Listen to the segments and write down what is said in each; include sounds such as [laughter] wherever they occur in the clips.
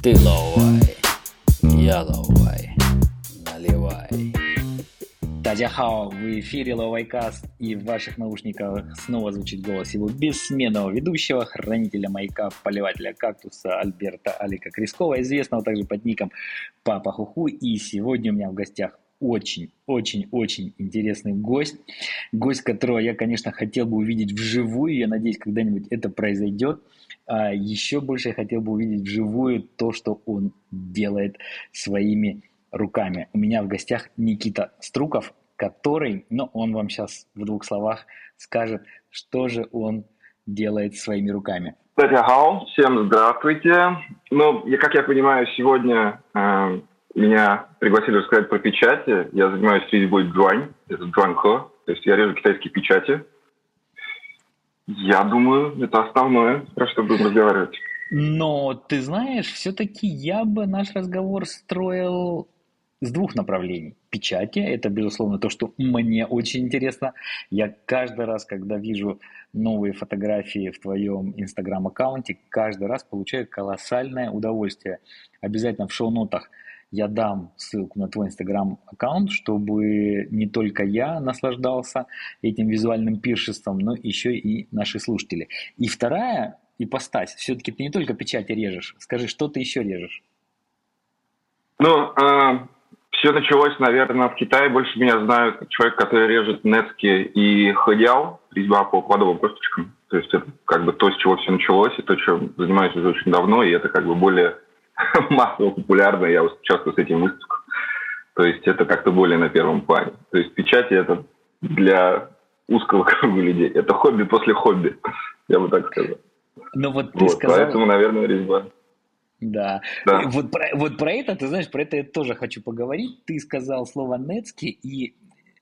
Ты ловай, я ловай, наливай. Тадяхао, в эфире Ловайкаст, и в ваших наушниках снова звучит голос его бессменного ведущего, хранителя маяка, поливателя кактуса Альберта Алика Крискова, известного также под ником Папа Хуху. И сегодня у меня в гостях очень-очень-очень интересный гость. Гость, которого я, конечно, хотел бы увидеть вживую. Я надеюсь, когда-нибудь это произойдет. А еще больше я хотел бы увидеть вживую то, что он делает своими руками. У меня в гостях Никита Струков, который, ну, он вам сейчас в двух словах скажет, что же он делает своими руками. Всем здравствуйте. Ну, я, как я понимаю, сегодня э, меня пригласили рассказать про печати. Я занимаюсь резьбой джуань, это джуанхо, то есть я режу китайские печати. Я думаю, это основное, про что будем разговаривать. Но ты знаешь, все-таки я бы наш разговор строил с двух направлений. Печати – это, безусловно, то, что мне очень интересно. Я каждый раз, когда вижу новые фотографии в твоем инстаграм-аккаунте, каждый раз получаю колоссальное удовольствие. Обязательно в шоу-нотах – я дам ссылку на твой инстаграм-аккаунт, чтобы не только я наслаждался этим визуальным пиршеством, но еще и наши слушатели. И вторая ипостась, все-таки ты не только печати режешь, скажи, что ты еще режешь? Ну, э, все началось, наверное, в Китае. Больше меня знают человек, который режет нетки и ходял, резьба по плодовым косточкам. То есть это как бы то, с чего все началось, и то, чем занимаюсь уже очень давно, и это как бы более [laughs] массово популярно, я часто с этим выставках. То есть это как-то более на первом плане. То есть печати это для узкого круга людей. Это хобби после хобби, [laughs] я бы так сказал. Ну вот ты вот, сказал... Поэтому, наверное, резьба. Да. да. Вот, про, вот про это, ты знаешь, про это я тоже хочу поговорить. Ты сказал слово «нецки», и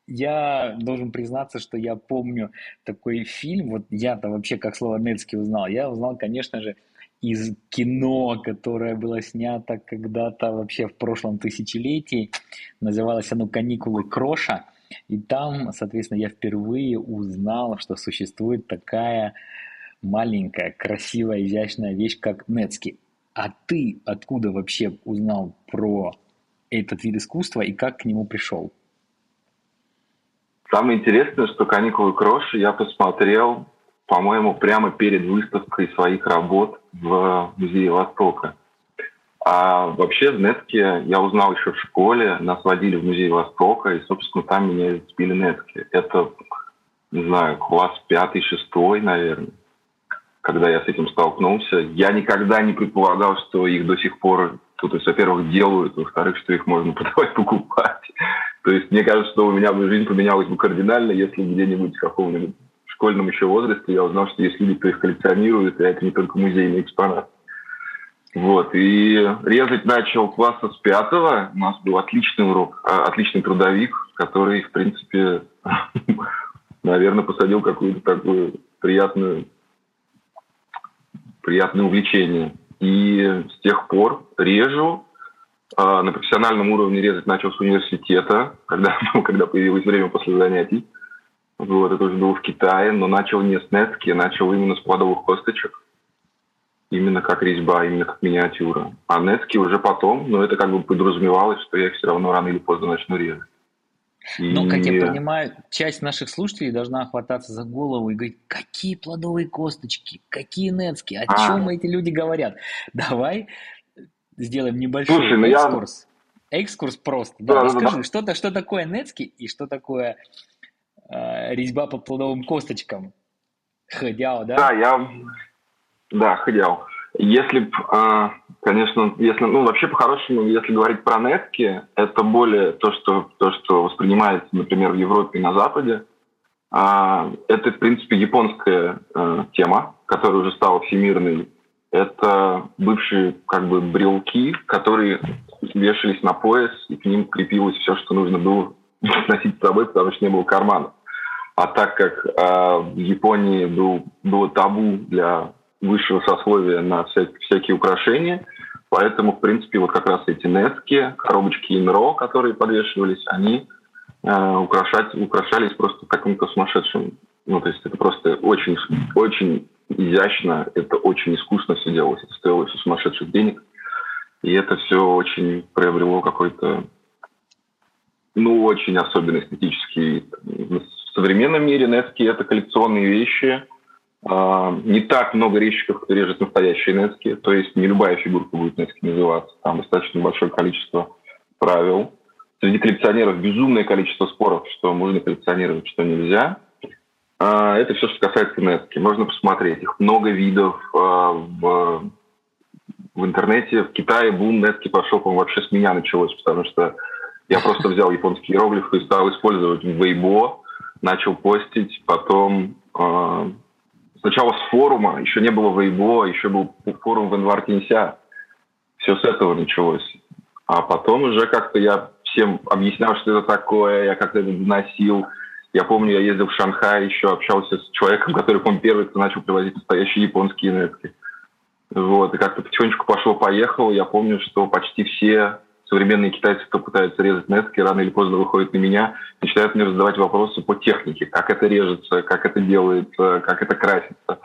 я должен признаться, что я помню такой фильм, вот я-то вообще как слово «нецки» узнал. Я узнал, конечно же, из кино, которое было снято когда-то вообще в прошлом тысячелетии. Называлось оно «Каникулы Кроша». И там, соответственно, я впервые узнал, что существует такая маленькая, красивая, изящная вещь, как Нецки. А ты откуда вообще узнал про этот вид искусства и как к нему пришел? Самое интересное, что «Каникулы Кроши» я посмотрел по-моему, прямо перед выставкой своих работ в Музее Востока. А вообще в я узнал еще в школе, нас водили в Музей Востока, и, собственно, там меня сбили Нетки. Это, не знаю, класс пятый, шестой, наверное, когда я с этим столкнулся. Я никогда не предполагал, что их до сих пор, то есть, во-первых, делают, во-вторых, что их можно [laughs] подавать покупать. То есть мне кажется, что у меня бы жизнь поменялась бы кардинально, если где-нибудь в каком-нибудь школьном еще возрасте я узнал, что есть люди, кто их коллекционирует, и это не только музейный экспонат. Вот, и резать начал класса с пятого. У нас был отличный урок, а, отличный трудовик, который, в принципе, [laughs] наверное, посадил какую-то такую приятную, приятное увлечение. И с тех пор режу. А, на профессиональном уровне резать начал с университета, когда, [laughs] когда появилось время после занятий. Вот, это уже было в Китае, но начал не с нетки, начал именно с плодовых косточек. Именно как резьба, именно как миниатюра. А нетки уже потом, но это как бы подразумевалось, что я их все равно рано или поздно начну резать. И... Ну, как я понимаю, часть наших слушателей должна хвататься за голову и говорить, какие плодовые косточки, какие нетки, о а. чем эти люди говорят. Давай сделаем небольшой Слушай, ну экскурс. Я... Экскурс просто. Да, да, расскажи, да, да. Что, что такое нетки и что такое резьба по плодовым косточкам. Ходяо, да? Да, я... Да, ходяо. Если б, э, конечно, если, ну, вообще по-хорошему, если говорить про нетки, это более то, что, то, что воспринимается, например, в Европе и на Западе. Э, это, в принципе, японская э, тема, которая уже стала всемирной. Это бывшие, как бы, брелки, которые вешались на пояс, и к ним крепилось все, что нужно было носить с собой, потому что не было кармана. А так как э, в Японии был, было табу для высшего сословия на вся, всякие украшения, поэтому, в принципе, вот как раз эти нетки, коробочки инро, которые подвешивались, они э, украшать, украшались просто каким-то сумасшедшим. Ну, то есть это просто очень, очень изящно, это очень искусно все делалось, это стоило все сумасшедших денег. И это все очень приобрело какой-то, ну, очень особенный эстетический. В современном мире нетки – это коллекционные вещи. А, не так много резчиков, кто режет настоящие нетки. То есть не любая фигурка будет нетки называться. Там достаточно большое количество правил. Среди коллекционеров безумное количество споров, что можно коллекционировать, что нельзя. А, это все, что касается нетки. Можно посмотреть. Их много видов а, в в интернете. В Китае бум нетки по вообще с меня началось, потому что я просто взял японские иероглифы и стал использовать в Weibo, начал постить, потом э, сначала с форума, еще не было Weibo, еще был форум в Инвартинся. Все с этого началось. А потом уже как-то я всем объяснял, что это такое, я как-то это доносил. Я помню, я ездил в Шанхай, еще общался с человеком, который, по первый, кто начал привозить настоящие японские нетки. Вот, и как-то потихонечку пошло-поехало. Я помню, что почти все современные китайцы, кто пытается резать нетки, рано или поздно выходят на меня, начинают мне задавать вопросы по технике, как это режется, как это делается, как это красится.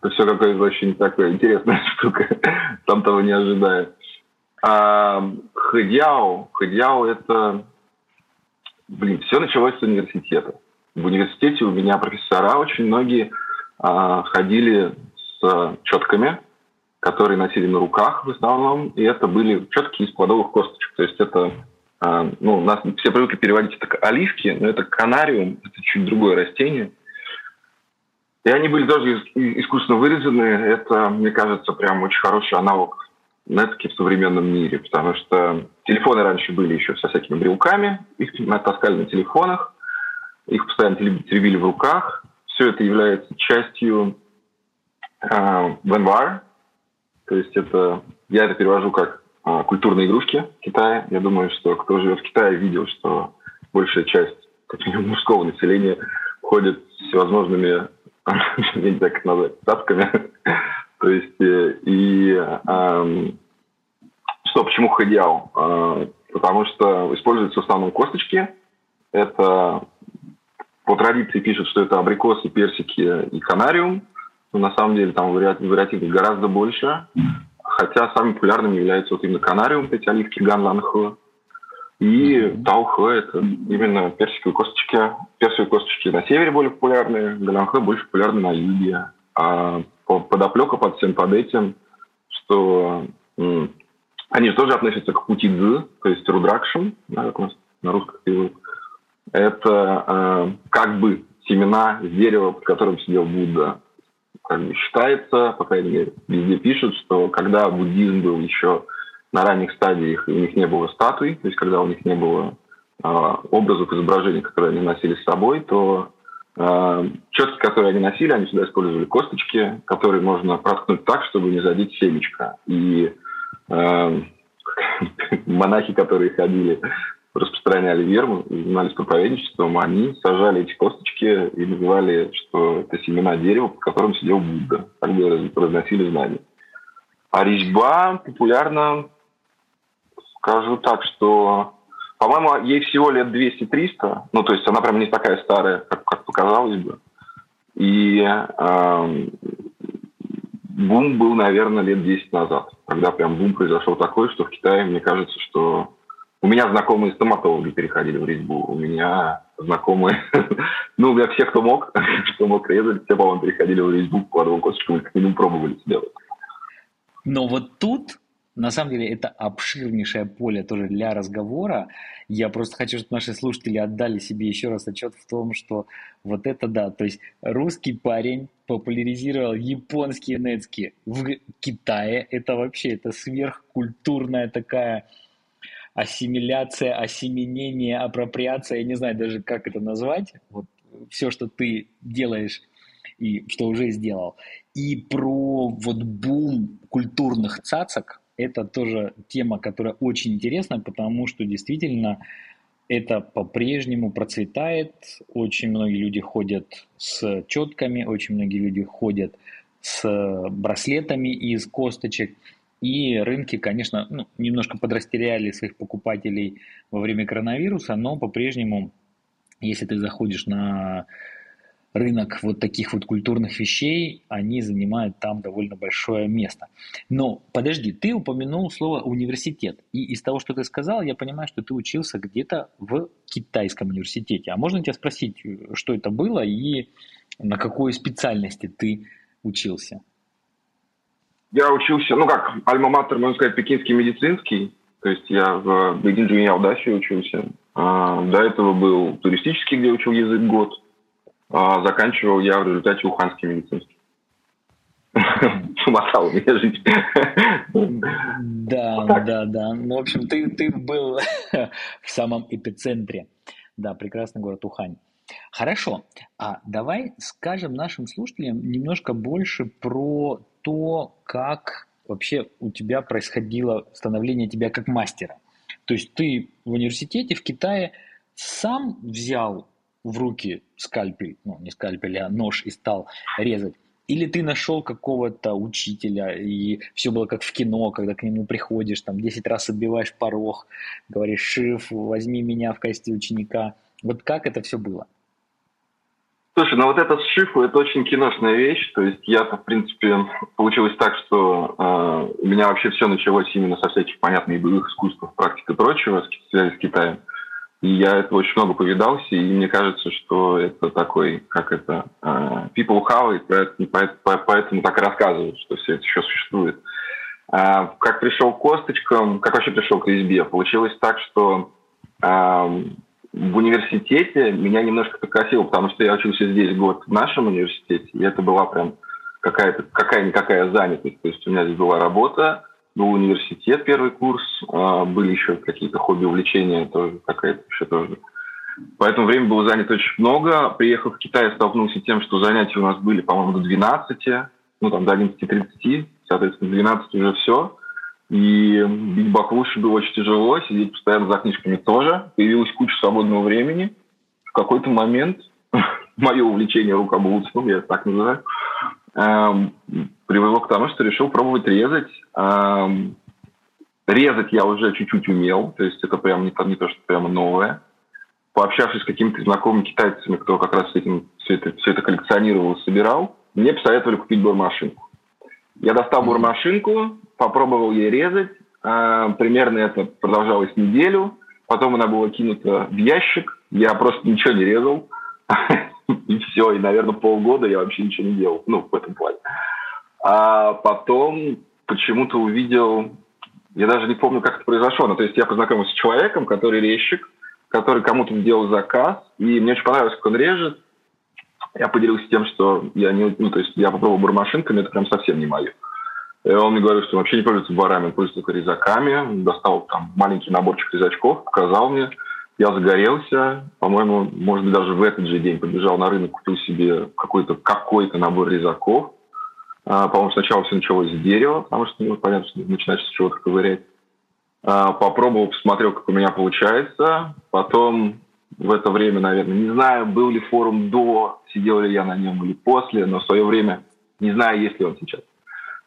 Это все какое-то очень такое интересная [laughs] штука, сам того не ожидая. А хэдяо, хэдяо это, блин, все началось с университета. В университете у меня профессора очень многие а, ходили с четками, которые носили на руках в основном, и это были четкие из плодовых косточек. То есть это, э, ну, нас все привыкли переводить это как оливки, но это канариум, это чуть другое растение. И они были тоже искусственно вырезаны. Это, мне кажется, прям очень хороший аналог нетки в современном мире, потому что телефоны раньше были еще со всякими брелками, их таскали на телефонах, их постоянно теребили в руках. Все это является частью э, венвар, то есть это, я это перевожу как а, культурные игрушки Китая. Я думаю, что кто живет в Китае, видел, что большая часть как минимум, мужского населения ходит с всевозможными, [laughs] не знаю, как назвать, цапками. [laughs] То есть, э, и эм, что, почему хэдяо? Э, потому что используются в основном косточки. Это по традиции пишут, что это абрикосы, персики и канариум. Но на самом деле там вариативов гораздо больше. Хотя самым популярным является вот именно канариум, эти оливки ганланхуа. И таухэ – это именно персиковые косточки. Персиковые косточки на севере более популярны, ганланхэ больше популярны на юге. А подоплека под всем под этим, что они же тоже относятся к пути дзы, то есть рудракшн, да, как у нас на русском языке. Это э, как бы семена с дерева, под которым сидел Будда как бы считается, по крайней мере, везде пишут, что когда буддизм был еще на ранних стадиях, у них не было статуй, то есть когда у них не было э, образов, изображений, которые они носили с собой, то э, четки, которые они носили, они всегда использовали косточки, которые можно проткнуть так, чтобы не задеть семечко. И э, [laughs] монахи, которые ходили распространяли веру, занимались проповедничеством, они сажали эти косточки и называли, что это семена дерева, под которым сидел Будда. Так бы разносили знания. А резьба популярна, скажу так, что, по-моему, ей всего лет 200-300, ну, то есть она прям не такая старая, как, как показалось бы. И э, бум был, наверное, лет 10 назад, когда прям бум произошел такой, что в Китае, мне кажется, что у меня знакомые стоматологи переходили в резьбу. У меня знакомые, [laughs] ну, у меня все, кто мог, [laughs] кто мог резать, все, по-моему, переходили в резьбу, кладовым косточком, как минимум пробовали сделать. Но вот тут, на самом деле, это обширнейшее поле тоже для разговора. Я просто хочу, чтобы наши слушатели отдали себе еще раз отчет в том, что вот это да, то есть русский парень популяризировал японские нетски в Китае. Это вообще, это сверхкультурная такая ассимиляция, осеменение, апроприация, я не знаю даже, как это назвать, вот все, что ты делаешь и что уже сделал. И про вот бум культурных цацок, это тоже тема, которая очень интересна, потому что действительно это по-прежнему процветает. Очень многие люди ходят с четками, очень многие люди ходят с браслетами из косточек. И рынки, конечно, ну, немножко подрастеряли своих покупателей во время коронавируса, но по-прежнему, если ты заходишь на рынок вот таких вот культурных вещей, они занимают там довольно большое место. Но подожди, ты упомянул слово университет. И из того, что ты сказал, я понимаю, что ты учился где-то в китайском университете. А можно тебя спросить, что это было и на какой специальности ты учился? Я учился, ну как, альма-матер, можно сказать, пекинский медицинский. То есть я в Бейдинджине Алдафе учился. А, до этого был туристический, где учил язык год. А заканчивал я в результате уханский медицинский. [laughs] Смотал меня жить. Да, да, да. Ну, в общем, ты, ты был [laughs] в самом эпицентре. Да, прекрасный город Ухань. Хорошо, а давай скажем нашим слушателям немножко больше про то, как вообще у тебя происходило становление тебя как мастера. То есть ты в университете в Китае сам взял в руки скальпель, ну не скальпель, а нож и стал резать? Или ты нашел какого-то учителя, и все было как в кино, когда к нему приходишь, там 10 раз отбиваешь порог, говоришь, Шиф, возьми меня в качестве ученика. Вот как это все было? Слушай, ну вот это с Шифу, это очень киношная вещь. То есть я-то, в принципе, получилось так, что э, у меня вообще все началось именно со всяких, понятных боевых искусств, практик и прочего, связи с Китаем. И я это очень много повидался, и мне кажется, что это такой, как это, uh, people how it, поэтому, так и рассказывают, что все это еще существует. Uh, как пришел к косточкам, как вообще пришел к резьбе? Получилось так, что uh, в университете меня немножко покосило, потому что я учился здесь год в нашем университете, и это была прям какая-то какая-никакая занятость. То есть у меня здесь была работа, был университет, первый курс, а, были еще какие-то хобби, увлечения, тоже какая-то еще тоже. Поэтому время было занято очень много. Приехав в Китай, столкнулся с тем, что занятия у нас были, по-моему, до 12, ну там до 11.30, соответственно, 12 уже все. И бить баклуши было очень тяжело, сидеть постоянно за книжками тоже. Появилась куча свободного времени. В какой-то момент [laughs] мое увлечение рукоблудством, я так называю, эм, привело к тому, что решил пробовать резать. Эм, резать я уже чуть-чуть умел, то есть это прям не, не то, что прямо новое. Пообщавшись с какими-то знакомыми китайцами, кто как раз этим все это, все это коллекционировал собирал, мне посоветовали купить бормашинку. Я достал бормашинку, попробовал ей резать. А, примерно это продолжалось неделю. Потом она была кинута в ящик. Я просто ничего не резал. [laughs] И все. И, наверное, полгода я вообще ничего не делал. Ну, в этом плане. А потом почему-то увидел... Я даже не помню, как это произошло. Но, то есть я познакомился с человеком, который резчик, который кому-то сделал заказ. И мне очень понравилось, как он режет. Я поделился тем, что я не... Ну, то есть я попробовал бурмашинками, это прям совсем не мое. И он мне говорил, что вообще не пользуется барами, он пользуется только резаками. Достал там маленький наборчик резачков, показал мне. Я загорелся. По-моему, может быть, даже в этот же день побежал на рынок, купил себе какой-то какой-то набор резаков. А, по-моему, сначала все началось с дерева, потому что, ну, понятно, что начинаешь с чего-то ковырять. А, попробовал, посмотрел, как у меня получается. Потом в это время, наверное, не знаю, был ли форум до, сидел ли я на нем или после, но в свое время, не знаю, есть ли он сейчас.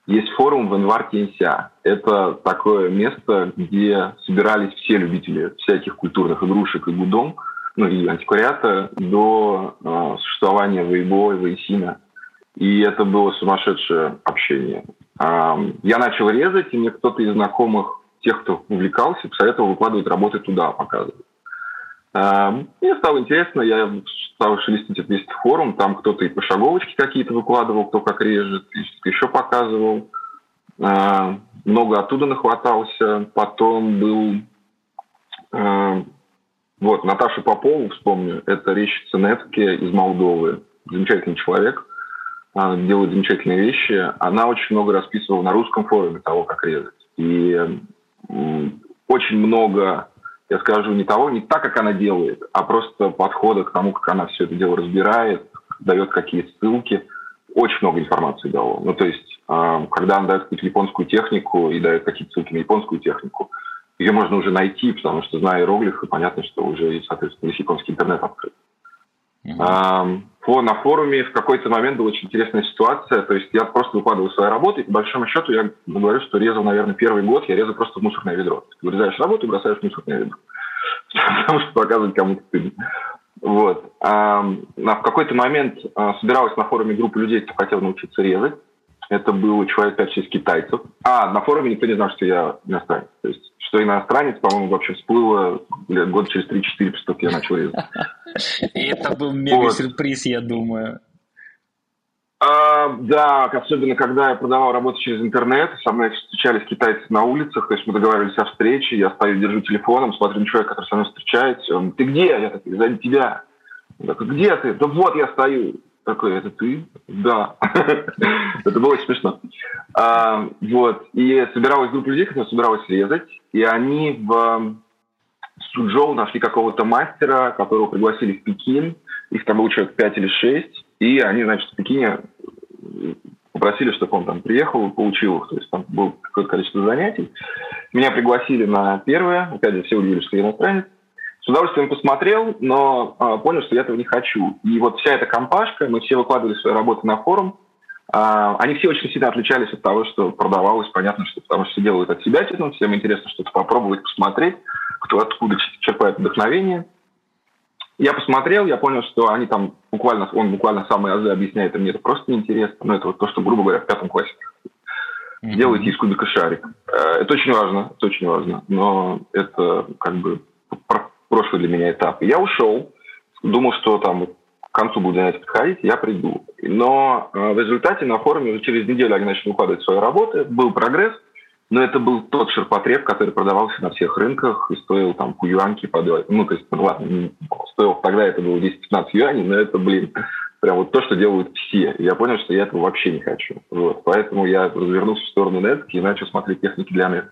Есть форум в Инвар-Тенся. Это такое место, где собирались все любители всяких культурных игрушек и гудом, ну и антиквариата до э, существования Вейбо и Вейсина. И это было сумасшедшее общение. Э, я начал резать, и мне кто-то из знакомых, тех, кто увлекался, посоветовал выкладывать работы туда, показывать. Мне стало интересно, я стал шелестить весь форум, там кто-то и пошаговочки какие-то выкладывал, кто как режет, и еще показывал. Много оттуда нахватался. Потом был вот, Наташа Попова, вспомню, это резчица Нетки из Молдовы. Замечательный человек, делает замечательные вещи. Она очень много расписывала на русском форуме того, как резать. И очень много я скажу, не того, не так, как она делает, а просто подхода к тому, как она все это дело разбирает, дает какие ссылки. Очень много информации дало. Ну, то есть, э, когда она дает какую-то японскую технику и дает какие-то ссылки на японскую технику, ее можно уже найти, потому что, зная иероглифы, понятно, что уже, соответственно, весь японский интернет открыт. Mm-hmm. На форуме в какой-то момент была очень интересная ситуация. То есть я просто выкладывал свои работы, и по большому счету я говорю, что резал, наверное, первый год, я резал просто в мусорное ведро. Вырезаешь работу и бросаешь в мусорное ведро. [laughs] Потому что показывать кому-то стыдно. Вот. А, в какой-то момент а, собиралась на форуме группа людей, кто хотел научиться резать. Это было человек 5-6 китайцев. А, на форуме никто не знал, что я иностранец. То есть, что иностранец, по-моему, вообще всплыло год через 3-4, после того, как я начал резать. Это был мега-сюрприз, я думаю. А, да, особенно когда я продавал работу через интернет, со мной встречались китайцы на улицах, то есть мы договаривались о встрече, я стою, держу телефоном, смотрю на человека, который со мной встречается, он, ты где? Я такой, сзади тебя. Он такой, где ты? Да вот я стою. Такой, это ты? Да. [laughs] это было очень смешно. А, вот. И собиралась группа людей, которая собиралась резать, и они в Суджоу нашли какого-то мастера, которого пригласили в Пекин. Их там было человек 5 или 6 и они, значит, в Пекине попросили, чтобы он там приехал, получил их. То есть там было какое-то количество занятий. Меня пригласили на первое. Опять же, все удивились, что я иностранец. С удовольствием посмотрел, но а, понял, что я этого не хочу. И вот вся эта компашка, мы все выкладывали свои работы на форум. А, они все очень сильно отличались от того, что продавалось. Понятно, что потому что все делают от себя, всем интересно что-то попробовать, посмотреть, кто откуда черпает вдохновение. Я посмотрел, я понял, что они там буквально, он буквально самые азы объясняет, и мне это просто неинтересно. Но это вот то, что, грубо говоря, в пятом классе mm-hmm. делаете из кубика шарик. Э, это очень важно, это очень важно. Но это как бы прошлый для меня этап. Я ушел, думал, что там к концу буду занятия подходить, я приду. Но э, в результате на форуме уже через неделю они начали укладывать свои работы, был прогресс, но это был тот ширпотреб, который продавался на всех рынках и стоил там по юаньке подавать. Ну, то есть, ну, ладно, стоил тогда это было 10-15 юаней, но это, блин, прям вот то, что делают все. И я понял, что я этого вообще не хочу. Вот. Поэтому я развернулся в сторону нетки и начал смотреть техники для нет.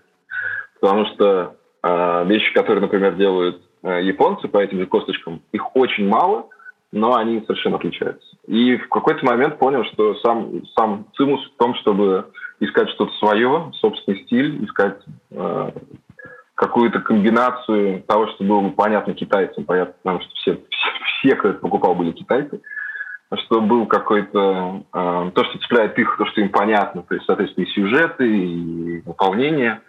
Потому что э, вещи, которые, например, делают японцы по этим же косточкам, их очень мало, но они совершенно отличаются. И в какой-то момент понял, что сам, сам цимус в том, чтобы искать что-то свое, собственный стиль, искать э, какую-то комбинацию того, что было бы понятно китайцам, понятно, потому что все, все, все кто это покупал, были китайцы, что был какой-то... Э, то, что цепляет их, то, что им понятно, то есть, соответственно, и сюжеты, и выполнение,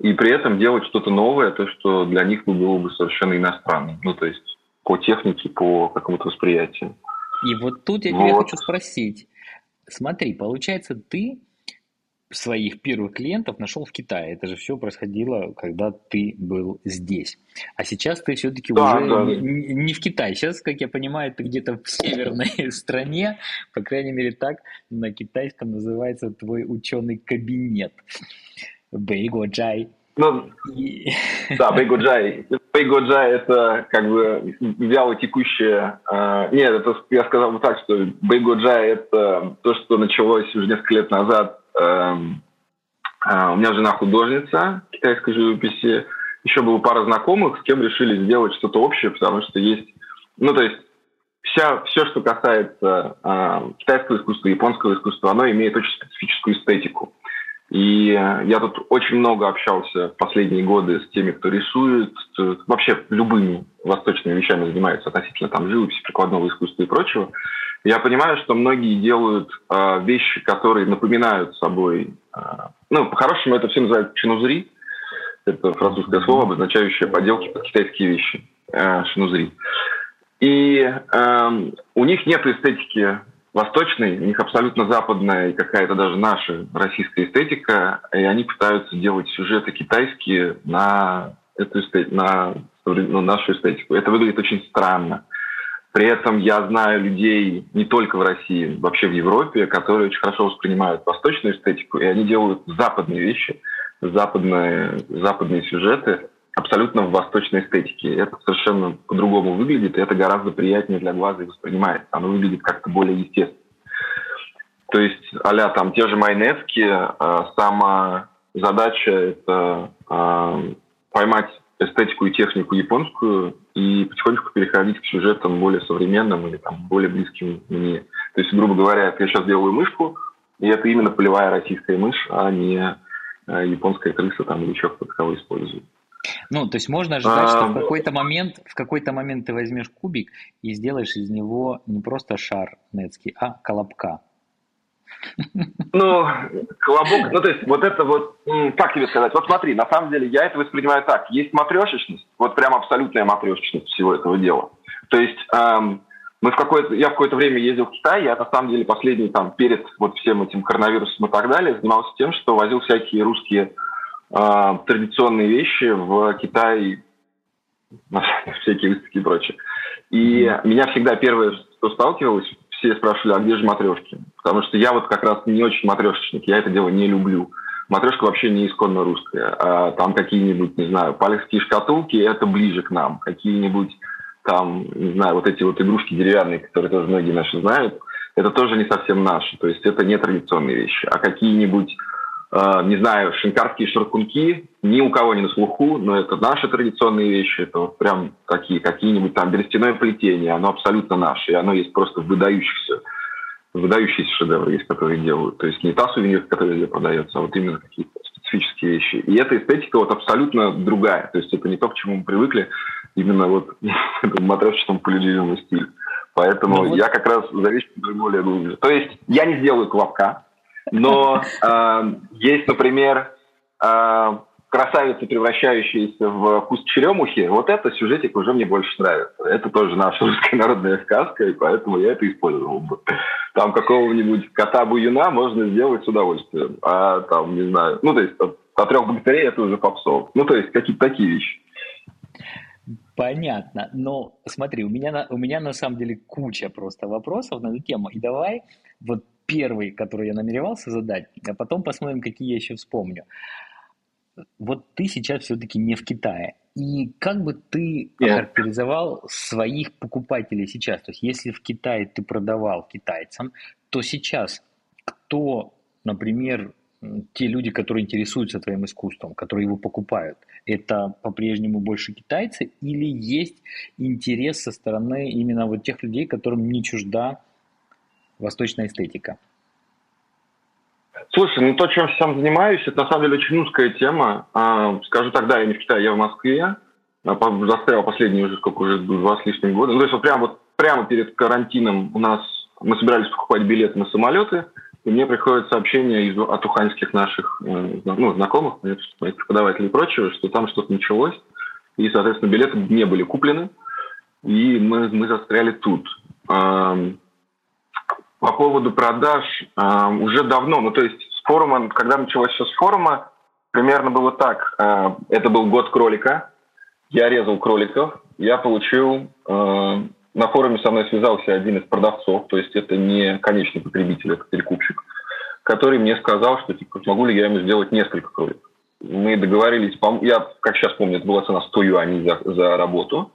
и при этом делать что-то новое, то, что для них было бы совершенно иностранным. Ну, то есть по технике, по какому-то восприятию. И вот тут я вот. тебя хочу спросить. Смотри, получается, ты своих первых клиентов нашел в Китае. Это же все происходило, когда ты был здесь. А сейчас ты все-таки да, уже да. Не, не в Китае. Сейчас, как я понимаю, ты где-то в северной [laughs] стране, по крайней мере так на китайском называется твой ученый кабинет. Бэйго Джай. Ну, да, Бэйгоджай. Бэйгоджай – это как бы вяло текущее... Э, нет, это я сказал бы так, что Бэйгоджай – это то, что началось уже несколько лет назад Эм, а, у меня жена художница китайской живописи. Еще было пара знакомых, с кем решили сделать что-то общее, потому что есть... Ну, то есть вся, все, что касается э, китайского искусства, японского искусства, оно имеет очень специфическую эстетику. И я тут очень много общался в последние годы с теми, кто рисует, вообще любыми восточными вещами занимается относительно там живописи, прикладного искусства и прочего. Я понимаю, что многие делают э, вещи, которые напоминают собой... Э, ну, по-хорошему это все называют чинузри. Это французское слово, обозначающее поделки под китайские вещи. Э, шинузри. И э, у них нет эстетики восточной, у них абсолютно западная и какая-то даже наша российская эстетика, и они пытаются делать сюжеты китайские на эту эстетику, на ну, нашу эстетику. Это выглядит очень странно. При этом я знаю людей не только в России, вообще в Европе, которые очень хорошо воспринимают восточную эстетику, и они делают западные вещи, западные, западные сюжеты абсолютно в восточной эстетике. Это совершенно по-другому выглядит, и это гораздо приятнее для глаза и воспринимается. Оно выглядит как-то более естественно. То есть, а там те же майнетки, э, сама задача – это э, поймать эстетику и технику японскую и потихонечку переходить к сюжетам более современным или там, более близким мне. То есть, грубо говоря, я сейчас делаю мышку, и это именно полевая российская мышь, а не э, японская крыса там или еще кто-то кого использует. Ну, то есть можно ожидать, что в какой-то момент, в какой-то момент ты возьмешь кубик и сделаешь из него не просто шар нетский, а колобка. Ну, колобок, ну то есть вот это вот, как тебе сказать, вот смотри, на самом деле я это воспринимаю так, есть матрешечность, вот прям абсолютная матрешечность всего этого дела. То есть эм, мы в какое-то, я в какое-то время ездил в Китай, я на самом деле последний там перед вот всем этим коронавирусом и так далее занимался тем, что возил всякие русские традиционные вещи в Китай, на всякие выставки и прочее. И mm-hmm. меня всегда первое, что сталкивалось, все спрашивали, а где же матрешки? Потому что я вот как раз не очень матрешечник, я это дело не люблю. Матрешка вообще не исконно русская. А там какие-нибудь, не знаю, палецкие шкатулки, это ближе к нам. Какие-нибудь там, не знаю, вот эти вот игрушки деревянные, которые тоже многие наши знают, это тоже не совсем наши. То есть это не традиционные вещи. А какие-нибудь не знаю, шинкарские шаркунки, ни у кого не на слуху, но это наши традиционные вещи, это вот прям такие, какие-нибудь там берестяное плетение, оно абсолютно наше, и оно есть просто в выдающихся, выдающиеся шедевры есть, которые делают. То есть не та сувенир, которая продается, а вот именно какие-то специфические вещи. И эта эстетика вот абсолютно другая. То есть это не то, к чему мы привыкли, именно вот [laughs] в матрешечном полюдивом стиле. Поэтому ну, вот... я как раз за вещи более глубже. То есть я не сделаю клапка, но э, есть, например, э, красавицы, превращающиеся в куст черемухи. Вот это сюжетик уже мне больше нравится. Это тоже наша русская народная сказка, и поэтому я это использовал бы. Там какого-нибудь кота-буюна можно сделать с удовольствием. А там, не знаю, ну, то есть от, трех богатырей это уже попсов. Ну, то есть какие-то такие вещи. Понятно. Но смотри, у меня, у меня на самом деле куча просто вопросов на эту тему. И давай вот первый, который я намеревался задать, а потом посмотрим, какие я еще вспомню. Вот ты сейчас все-таки не в Китае. И как бы ты yeah. охарактеризовал своих покупателей сейчас? То есть, если в Китае ты продавал китайцам, то сейчас кто, например, те люди, которые интересуются твоим искусством, которые его покупают, это по-прежнему больше китайцы или есть интерес со стороны именно вот тех людей, которым не чужда восточная эстетика? Слушай, ну то, чем я сам занимаюсь, это на самом деле очень узкая тема. А, скажу тогда, я не в Китае, я в Москве. А, застрял последние уже сколько, уже два с лишним года. Ну, то есть вот прямо, вот прямо перед карантином у нас мы собирались покупать билеты на самолеты, и мне приходит сообщение из, от уханьских наших э, ну, знакомых, моих преподавателей и прочего, что там что-то началось, и, соответственно, билеты не были куплены, и мы, мы застряли тут. По поводу продаж э, уже давно, ну то есть с форума, когда началось все с форума, примерно было так. Э, это был год кролика, я резал кроликов, я получил, э, на форуме со мной связался один из продавцов, то есть это не конечный потребитель, это перекупщик, который мне сказал, что типа, смогу ли я ему сделать несколько кроликов. Мы договорились, я, как сейчас помню, это была цена 100 юаней за, за работу,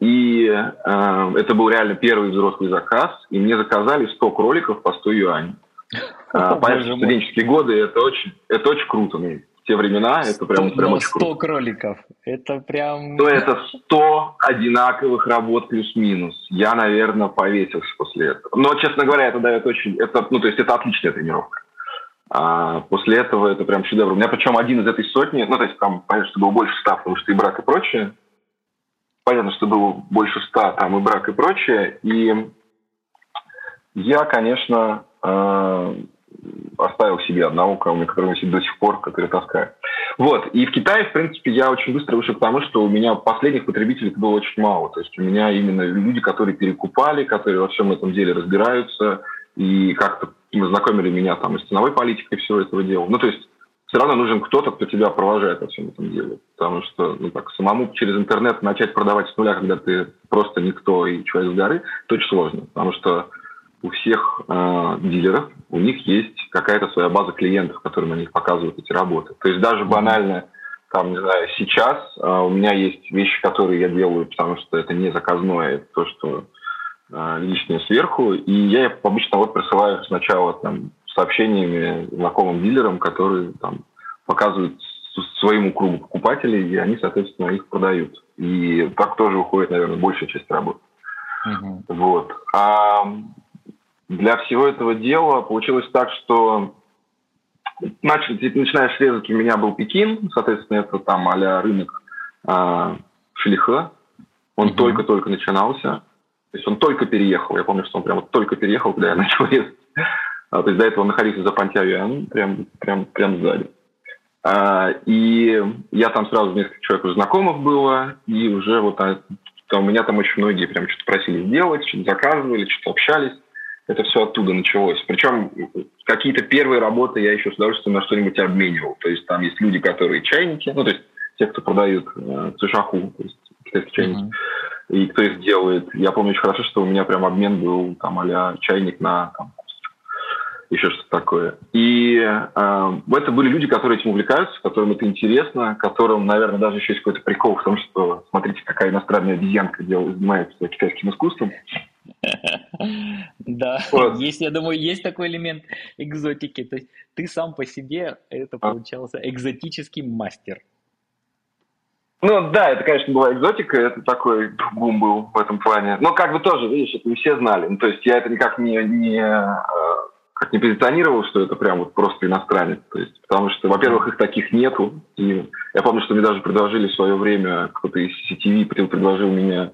и э, это был реально первый взрослый заказ, и мне заказали 100 кроликов по 100 юаней. [laughs] А, понятно, студенческие годы это очень, это очень круто. Ну, в те времена это прям, прям очень 100 круто. 100 кроликов. Это прям... То это 100 одинаковых работ плюс-минус. Я, наверное, повесился после этого. Но, честно говоря, это дает очень... Это, ну, то есть это отличная тренировка. А после этого это прям шедевр. У меня причем один из этой сотни, ну, то есть там, понятно, что было больше ста, потому что и брак, и прочее, понятно, что было больше ста, там и брак и прочее. И я, конечно, э, оставил себе одного, кого который носит до сих пор, который таскаю. Вот. И в Китае, в принципе, я очень быстро вышел к тому, что у меня последних потребителей было очень мало. То есть у меня именно люди, которые перекупали, которые во всем этом деле разбираются и как-то знакомили меня там и с ценовой политикой всего этого дела. Ну, то есть все равно нужен кто-то, кто тебя провожает во всем этом деле. Потому что ну, так, самому через интернет начать продавать с нуля, когда ты просто никто и человек с горы, это очень сложно. Потому что у всех э, дилеров, у них есть какая-то своя база клиентов, которым они показывают эти работы. То есть даже банально, там, не знаю, сейчас э, у меня есть вещи, которые я делаю, потому что это не заказное, это то, что э, лишнее сверху, и я обычно вот присылаю сначала там сообщениями знакомым дилерам, которые там показывают своему кругу покупателей, и они, соответственно, их продают. И так тоже уходит, наверное, большая часть работы. Uh-huh. Вот. А для всего этого дела получилось так, что начали, начиная с резать, у меня был Пекин, соответственно, это там а рынок а, Шелиха. Он uh-huh. только-только начинался. То есть он только переехал. Я помню, что он прямо только переехал, когда я [laughs] начал резать. А, то есть до этого находился за Пантявиан, прям, прям, прям сзади. А, и я там сразу несколько человек уже знакомых было, и уже вот а, у меня там очень многие прям что-то просили сделать, что-то заказывали, что-то общались. Это все оттуда началось. Причем какие-то первые работы я еще с удовольствием на что-нибудь обменивал. То есть там есть люди, которые чайники, ну, то есть те, кто продают э, цушаху, то есть китайские чайники, mm-hmm. и кто их делает. Я помню очень хорошо, что у меня прям обмен был там а чайник на там, еще что-то такое. И э, это были люди, которые этим увлекаются, которым это интересно, которым, наверное, даже еще есть какой-то прикол в том, что смотрите, какая иностранная обезьянка делает, занимается китайским искусством. [laughs] Да, есть, я думаю, есть такой элемент экзотики. То есть ты сам по себе, это а. получался экзотический мастер. Ну да, это, конечно, была экзотика, это такой бум был в этом плане. Но как бы тоже, видишь, это не все знали. Ну, то есть я это никак не, не, э, как не позиционировал, что это прям вот просто иностранец. То есть, потому что, во-первых, их таких нету. И я помню, что мне даже предложили в свое время, кто-то из CCTV предложил меня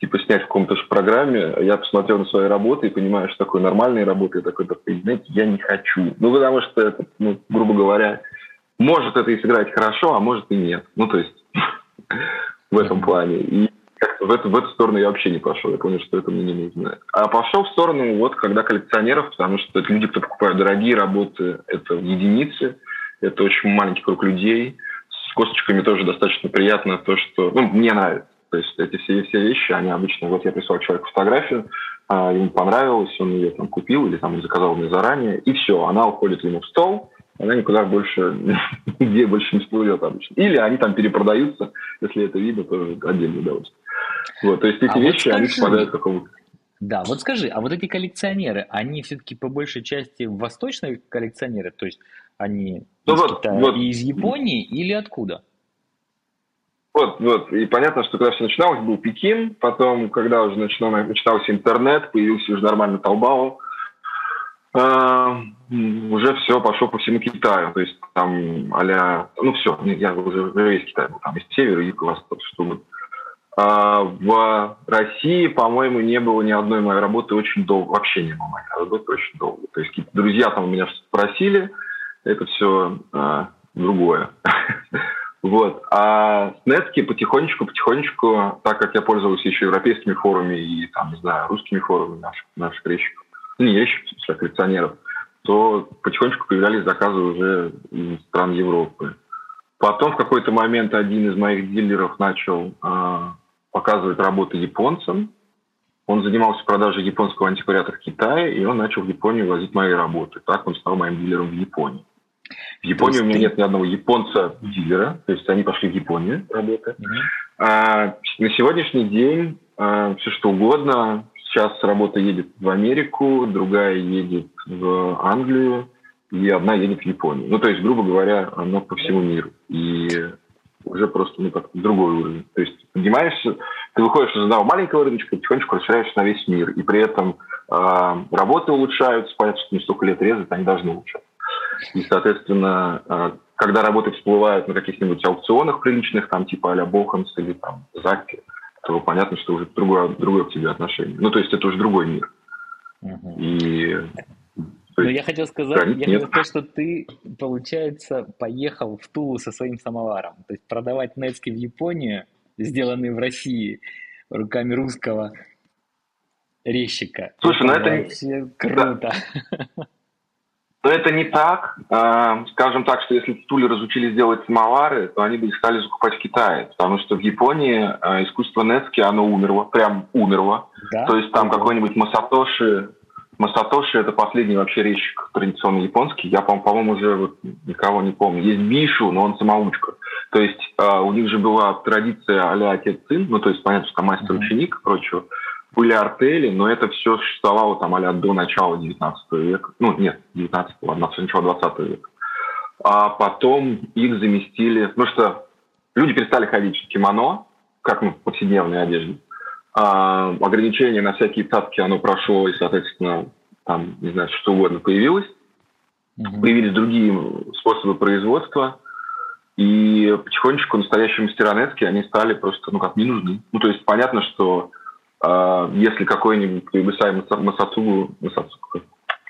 типа снять в каком-то программе, я посмотрел на свои работы и понимаю, что такое нормальные работы, я такой, такой, знаете, я не хочу. Ну, потому что это, ну, грубо говоря, может это и сыграть хорошо, а может и нет. Ну, то есть [laughs] в этом плане. И в эту, в эту сторону я вообще не пошел. Я понял, что это мне не нужно. А пошел в сторону, вот, когда коллекционеров, потому что это люди, кто покупают дорогие работы, это единицы, это очень маленький круг людей. С косточками тоже достаточно приятно то, что... Ну, мне нравится. То есть эти все, все вещи, они обычно... Вот я прислал человеку фотографию, а, ему понравилось, он ее там купил или там заказал мне заранее, и все, она уходит ему в стол, она никуда больше, [laughs] нигде больше не всплывет обычно. Или они там перепродаются, если это видно, тоже отдельное удовольствие. Вот, то есть эти а вещи, вот скажи, они попадают в какому-то... Да, вот скажи, а вот эти коллекционеры, они все-таки по большей части восточные коллекционеры, то есть они ну, из вот, Китая вот. и из Японии или откуда? Вот, вот. И понятно, что когда все начиналось, был Пекин, потом, когда уже начинал, начинался интернет, появился уже нормальный Таобао, э, уже все пошло по всему Китаю. То есть там а ну все, я уже весь Китай был, там из севера, юг, восток, что мы а, в России, по-моему, не было ни одной моей работы очень долго. Вообще не было моей работы очень долго. То есть какие-то друзья там меня спросили, это все а, другое. [laughs] Вот. А с Нетки потихонечку, потихонечку, так как я пользовался еще европейскими форумами и, там, не знаю, русскими форумами наших, наших резчиков, ну, не резчиков, а коллекционеров, то потихонечку появлялись заказы уже из стран Европы. Потом в какой-то момент один из моих дилеров начал э, показывать работы японцам. Он занимался продажей японского антиквариата в Китае, и он начал в Японию возить мои работы. Так он стал моим дилером в Японии. В Японии у меня ты... нет ни одного японца-дилера, то есть они пошли в Японию работать. Mm-hmm. А, на сегодняшний день а, все что угодно. Сейчас работа едет в Америку, другая едет в Англию, и одна едет в Японию. Ну, то есть, грубо говоря, оно по всему миру. И уже просто ну, как другой уровень. То есть поднимаешься, ты выходишь из одного маленького рыночка, потихонечку расширяешься на весь мир. И при этом э, работы улучшаются, понятно, что не столько лет резать, они должны улучшаться. И, соответственно, э, когда работы всплывают на каких-нибудь аукционах приличных, там типа а-ля Боханс или там Заки, то понятно, что уже другое, другое к тебе отношение. Ну, то есть это уже другой мир. Угу. И но я хотел сказать, я хотел сказать, что ты, получается, поехал в Тулу со своим самоваром. То есть продавать нетски в Японию, сделанные в России руками русского резчика. Слушай, ну это вообще круто. Но это не так. А, скажем так, что если в Туле разучились делать самовары, то они бы их стали закупать в Китае. Потому что в Японии а, искусство Нецки, оно умерло, прям умерло. Да? То есть там какой-нибудь Масатоши Масатоши – это последний вообще резчик традиционный японский. Я, по-моему, уже вот никого не помню. Есть Бишу, но он самоучка. То есть э, у них же была традиция а-ля отец-сын, ну, то есть, понятно, что мастер-ученик и прочего. Были артели, но это все существовало там а до начала 19 века. Ну, нет, 19 ладно, начала 20 века. А потом их заместили, потому что люди перестали ходить в кимоно, как ну, в повседневной одежде. А, ограничение на всякие цапки, оно прошло, и, соответственно, там, не знаю, что угодно появилось. Mm-hmm. Появились другие способы производства, и потихонечку настоящие мастера Нетски, они стали просто, ну, как не нужны. Ну, то есть понятно, что э, если какой-нибудь Ибисай Масацугу, Масацугу,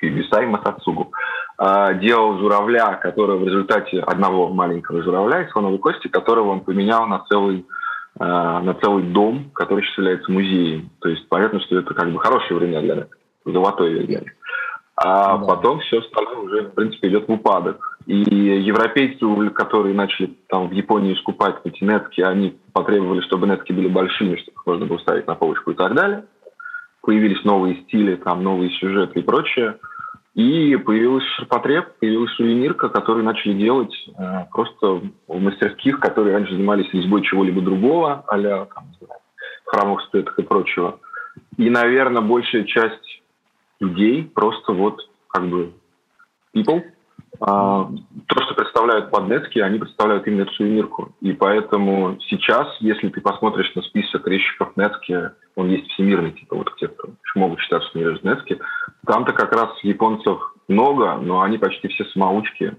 Ибисай Масацугу э, делал журавля, который в результате одного маленького журавля из слоновой кости, которого он поменял на целый на целый дом, который сейчас является музеем. То есть понятно, что это как бы хорошее время для Netski, золотое время. А да. потом все остальное уже, в принципе, идет в упадок. И европейцы, которые начали там в Японии скупать эти нетки, они потребовали, чтобы нетки были большими, чтобы их можно было ставить на полочку и так далее. Появились новые стили, там новые сюжеты и прочее. И появилась ширпотреб, появилась сувенирка, которые начали делать э, просто в мастерских, которые раньше занимались резьбой чего-либо другого, а-ля там, храмовых статуэток и прочего. И, наверное, большая часть людей просто вот как бы people, то, что представляют поднетки, они представляют именно эту сувенирку. И поэтому сейчас, если ты посмотришь на список резчиков Нетски, он есть всемирный, типа вот те, кто могут считаться, что не режут Нетски, там-то как раз японцев много, но они почти все самоучки.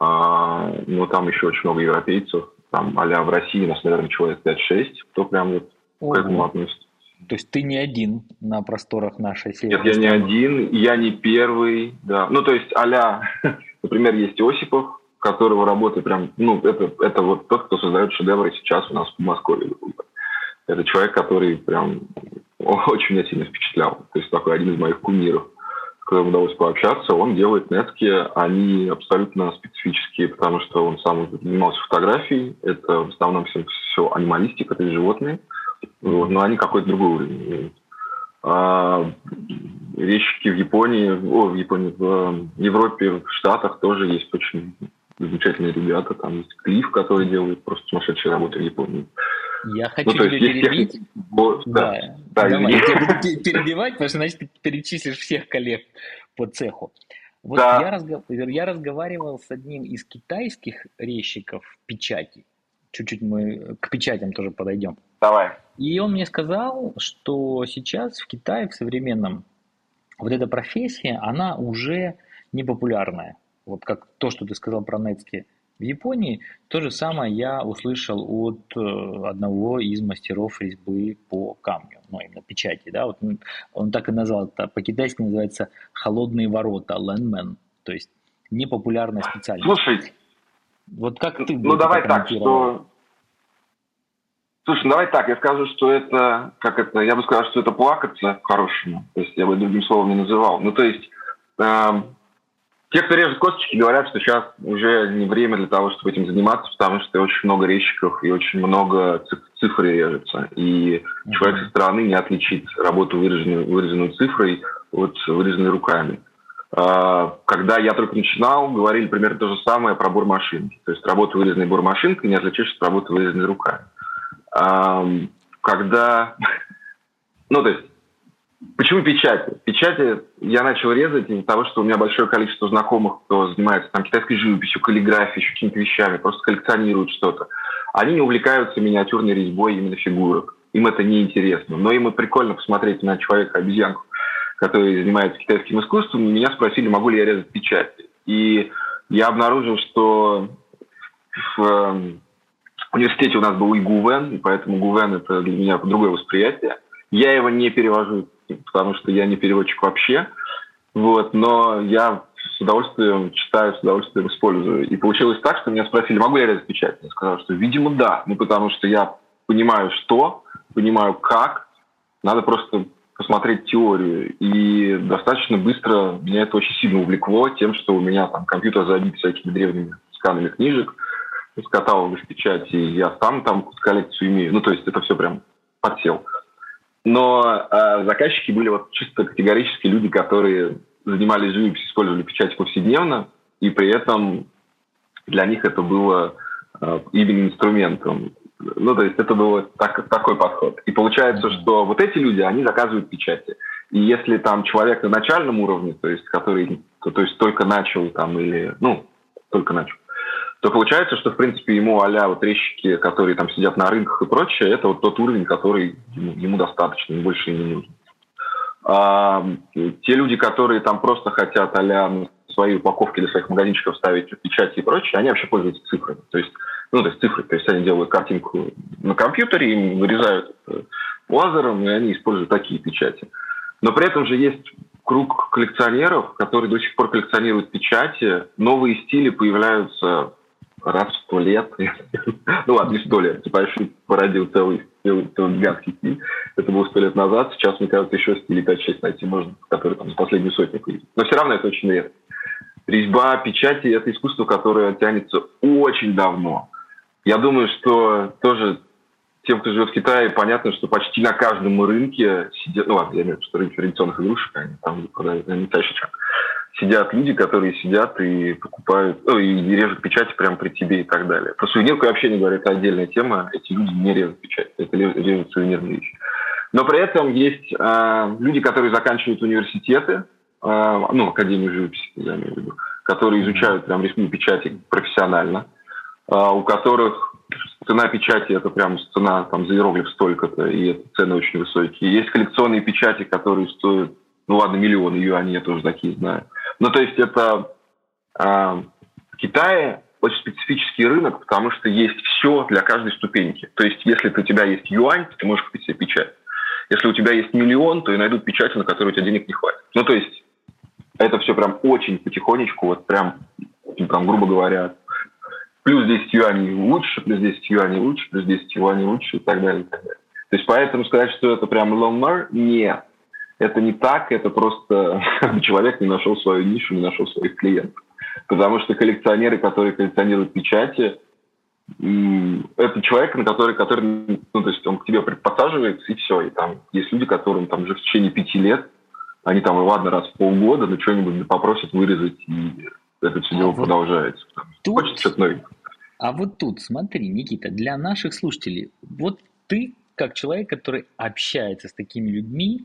А, но там еще очень много европейцев. Там, а в России нас, наверное, человек 5-6, кто прям вот Ого. к этому относится. То есть ты не один на просторах нашей северной Нет, я не один, я не первый, да. Ну, то есть а [laughs] например, есть Осипов, которого работы прям, ну, это, это вот тот, кто создает шедевры сейчас у нас в Москве. Это человек, который прям [laughs] очень меня сильно впечатлял. То есть такой один из моих кумиров, с которым удалось пообщаться. Он делает нетки, они абсолютно специфические, потому что он сам занимался фотографией. Это в основном все, все анималистика, это животные. Вот, но они какой-то другой уровень. А, резчики в Японии, о, в Японии, в Европе, в Штатах тоже есть очень замечательные ребята. Там есть Клифф, который делает просто сумасшедшие работы в Японии. Я хочу ну, тебя перебить. Техники... Да, да, да Давай, я буду [laughs] перебивать, потому что, значит, ты перечислишь всех коллег по цеху. Вот да. я, разгов... я разговаривал с одним из китайских резчиков печати. Чуть-чуть мы к печатям тоже подойдем. Давай. И он мне сказал, что сейчас в Китае, в современном, вот эта профессия, она уже не популярная. Вот как то, что ты сказал про Нецки в Японии, то же самое я услышал от э, одного из мастеров резьбы по камню, ну, именно печати, да, вот он, он так и назвал это, по-китайски называется «холодные ворота», «лэнмен», то есть непопулярная специальность. Слушай, вот как ты Ну, давай так, что Слушай, ну давай так, я скажу, что это, как это, я бы сказал, что это плакаться по-хорошему. То есть я бы другим словом не называл. Ну, то есть э, те, кто режет косточки, говорят, что сейчас уже не время для того, чтобы этим заниматься, потому что очень много резчиков и очень много цифр режется. И человек со стороны не отличит работу, выраженную, выраженную цифрой, от вырезанной руками. Э, когда я только начинал, говорили примерно то же самое про бормашинки. То есть работа, вырезанной бормашинкой, не отличаешь от работы, вырезанной руками когда... [laughs] Ну, то есть, почему печати? Печати я начал резать из-за того, что у меня большое количество знакомых, кто занимается там китайской живописью, каллиграфией, еще какими-то вещами, просто коллекционируют что-то. Они не увлекаются миниатюрной резьбой именно фигурок. Им это не интересно. Но им прикольно посмотреть на человека-обезьянку, который занимается китайским искусством. И меня спросили, могу ли я резать печати. И я обнаружил, что в в университете у нас был и Гувен, и поэтому Гувен это для меня другое восприятие. Я его не перевожу, потому что я не переводчик вообще. Вот, но я с удовольствием читаю, с удовольствием использую. И получилось так, что меня спросили, могу я резать печать? Я сказал, что, видимо, да. Ну, потому что я понимаю, что, понимаю, как. Надо просто посмотреть теорию. И достаточно быстро меня это очень сильно увлекло тем, что у меня там компьютер забит всякими древними сканами книжек – из каталога с печати, я сам там коллекцию имею. Ну, то есть это все прям подсел. Но э, заказчики были вот чисто категорически люди, которые занимались живописью, использовали печать повседневно, и при этом для них это было э, именно инструментом. Ну, то есть это был так, такой подход. И получается, что вот эти люди, они заказывают печати. И если там человек на начальном уровне, то есть который то, то есть только начал там или, ну, только начал, то получается, что, в принципе, ему а вот резчики, которые там сидят на рынках и прочее, это вот тот уровень, который ему, ему достаточно, ему больше не нужен. А, те люди, которые там просто хотят а свои упаковки для своих магазинчиков ставить печати и прочее, они вообще пользуются цифрами. То есть, ну, то есть цифры, то есть они делают картинку на компьютере, им вырезают лазером, и они используют такие печати. Но при этом же есть круг коллекционеров, которые до сих пор коллекционируют печати, новые стили появляются раз в сто лет. [laughs] ну ладно, не сто лет. Типа породил целый, целый, целый гигантский стиль. Это было сто лет назад. Сейчас, мне кажется, еще стилей 5-6 найти можно, которые там за последнюю сотню выйдет. Но все равно это очень редко. Резьба печати – это искусство, которое тянется очень давно. Я думаю, что тоже тем, кто живет в Китае, понятно, что почти на каждом рынке сидят, ну ладно, я имею в виду, что рынке традиционных игрушек, они там продают чаще, чем сидят люди, которые сидят и покупают, ну, и режут печати прямо при тебе и так далее. Про сувенирку вообще не говорю, это отдельная тема. Эти люди не режут печать, это режут сувенирные вещи. Но при этом есть э, люди, которые заканчивают университеты, э, ну, Академию живописи, я имею в виду, которые изучают прям резьбу печати профессионально, э, у которых цена печати это прям цена там за иероглиф столько-то, и это цены очень высокие. Есть коллекционные печати, которые стоят, ну ладно, миллионы юаней, я тоже такие знаю. Ну, то есть это э, в очень специфический рынок, потому что есть все для каждой ступеньки. То есть если у тебя есть юань, ты можешь купить себе печать. Если у тебя есть миллион, то и найдут печати, на которые у тебя денег не хватит. Ну, то есть это все прям очень потихонечку, вот прям, там, грубо говоря, плюс 10 юаней лучше, плюс 10 юаней лучше, плюс 10 юаней лучше и так далее, и так далее. То есть поэтому сказать, что это прям long нет. Это не так, это просто [laughs] человек не нашел свою нишу, не нашел своих клиентов. Потому что коллекционеры, которые коллекционируют печати, это человек, на который, который, ну, то есть он к тебе подсаживается, и все. И там есть люди, которым там уже в течение пяти лет, они там, ладно, раз в полгода, но что-нибудь попросят вырезать, и это все а дело вот продолжается. Тут... Хочется что-то новенькое. А вот тут, смотри, Никита, для наших слушателей, вот ты, как человек, который общается с такими людьми,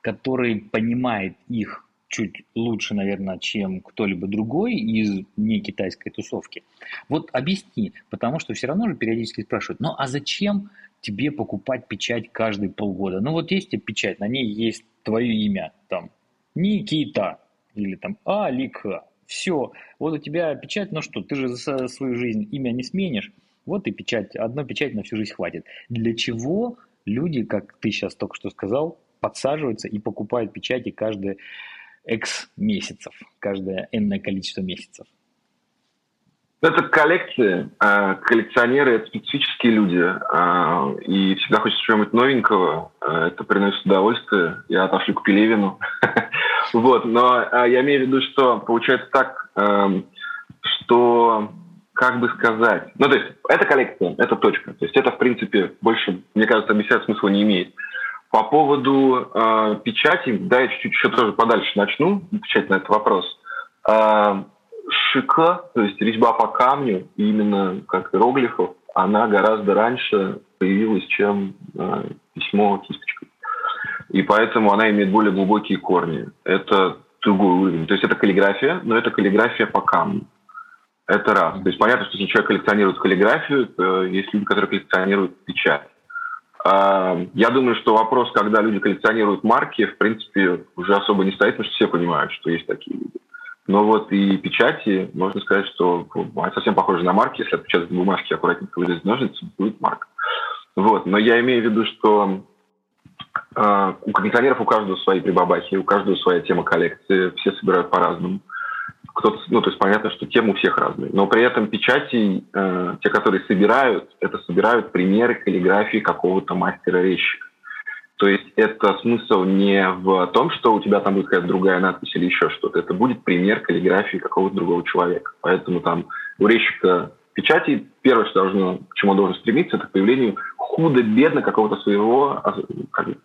который понимает их чуть лучше, наверное, чем кто-либо другой из не китайской тусовки. Вот объясни, потому что все равно же периодически спрашивают, ну а зачем тебе покупать печать каждые полгода? Ну вот есть тебе печать, на ней есть твое имя, там, Никита, или там Алика, все, вот у тебя печать, ну что, ты же за свою жизнь имя не сменишь, вот и печать, одной печать на всю жизнь хватит. Для чего люди, как ты сейчас только что сказал, подсаживаются и покупают печати каждые X месяцев, каждое энное количество месяцев. Это коллекции. А, коллекционеры – это специфические люди. А, и всегда хочется чего-нибудь новенького. А, это приносит удовольствие. Я отошлю к Пелевину. [laughs] вот. Но я имею в виду, что получается так, что как бы сказать... Ну, то есть, это коллекция, это точка. То есть, это, в принципе, больше, мне кажется, объяснять смысла не имеет. По поводу э, печати, да, я чуть-чуть еще тоже подальше начну отвечать на этот вопрос. Э, шика, то есть резьба по камню, именно как иероглифов, она гораздо раньше появилась, чем э, письмо кисточкой. И поэтому она имеет более глубокие корни. Это другой уровень. То есть это каллиграфия, но это каллиграфия по камню. Это раз. То есть понятно, что если человек коллекционирует каллиграфию, то есть люди, которые коллекционируют печать. А, я думаю, что вопрос, когда люди коллекционируют марки, в принципе, уже особо не стоит, потому что все понимают, что есть такие люди. Но вот и печати, можно сказать, что ну, совсем похоже на марки. Если отпечатать бумажки аккуратненько вырезать ножницами, будет марка. Вот. Но я имею в виду, что э, у коллекционеров у каждого свои прибабахи, у каждого своя тема коллекции, все собирают по-разному кто-то, ну, то есть понятно, что темы у всех разные, но при этом печати, э, те, которые собирают, это собирают примеры каллиграфии какого-то мастера резчика. То есть это смысл не в том, что у тебя там будет какая-то другая надпись или еще что-то. Это будет пример каллиграфии какого-то другого человека. Поэтому там у резчика печати первое, что должно, к чему он должен стремиться, это к появлению худо-бедно какого-то своего а,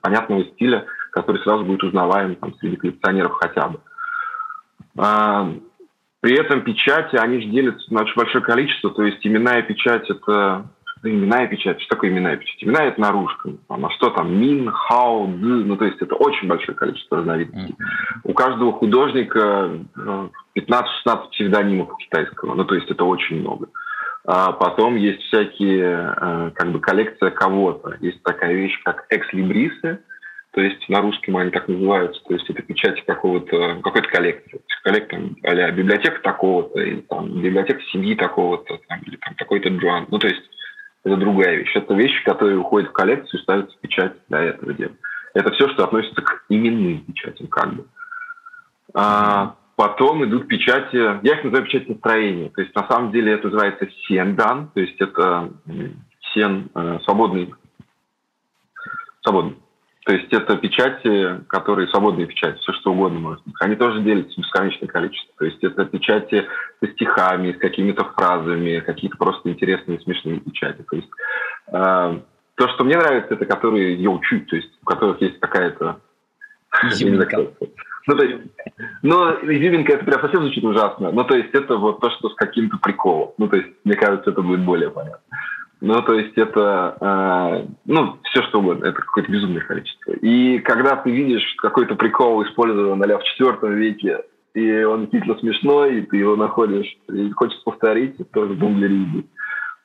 понятного стиля, который сразу будет узнаваем там, среди коллекционеров хотя бы. При этом печати, они же делятся на очень большое количество, то есть именная печать – это именная печать. Что такое именная печать? Имена – это наружка. А что там? Мин, хау, д. Ну, то есть это очень большое количество разновидностей. Mm-hmm. У каждого художника 15-16 ну, псевдонимов китайского. Ну, то есть это очень много. А потом есть всякие, э, как бы, коллекция кого-то. Есть такая вещь, как экслибрисы – то есть на русском они так называются, то есть это печати какого-то, какой-то коллекции. Коллектор а библиотека такого-то, или там библиотека семьи такого-то, там, или там такой-то Джоан. Ну, то есть это другая вещь. Это вещи, которые уходят в коллекцию и ставятся печать для этого дела. Это все, что относится к именным печатям, как бы. А, по Потом идут печати, я их называю печать настроения. То есть на самом деле это называется сендан, то есть это сен э, свободный, свободный. То есть это печати, которые свободные печати, все что угодно может быть. Они тоже делятся бесконечное количество. То есть это печати со стихами, с какими-то фразами, какие-то просто интересные, смешные печати. То есть э, то, что мне нравится, это которые ее учат, то есть у которых есть какая-то... [laughs] Ну, то есть, ну, изюминка, это прям совсем звучит ужасно. Ну, то есть, это вот то, что с каким-то приколом. Ну, то есть, мне кажется, это будет более понятно. Ну, то есть, это, э, ну, все что угодно. Это какое-то безумное количество. И когда ты видишь какой-то прикол использован а в четвертом веке, и он действительно смешной, и ты его находишь, и хочешь повторить, это тоже религии.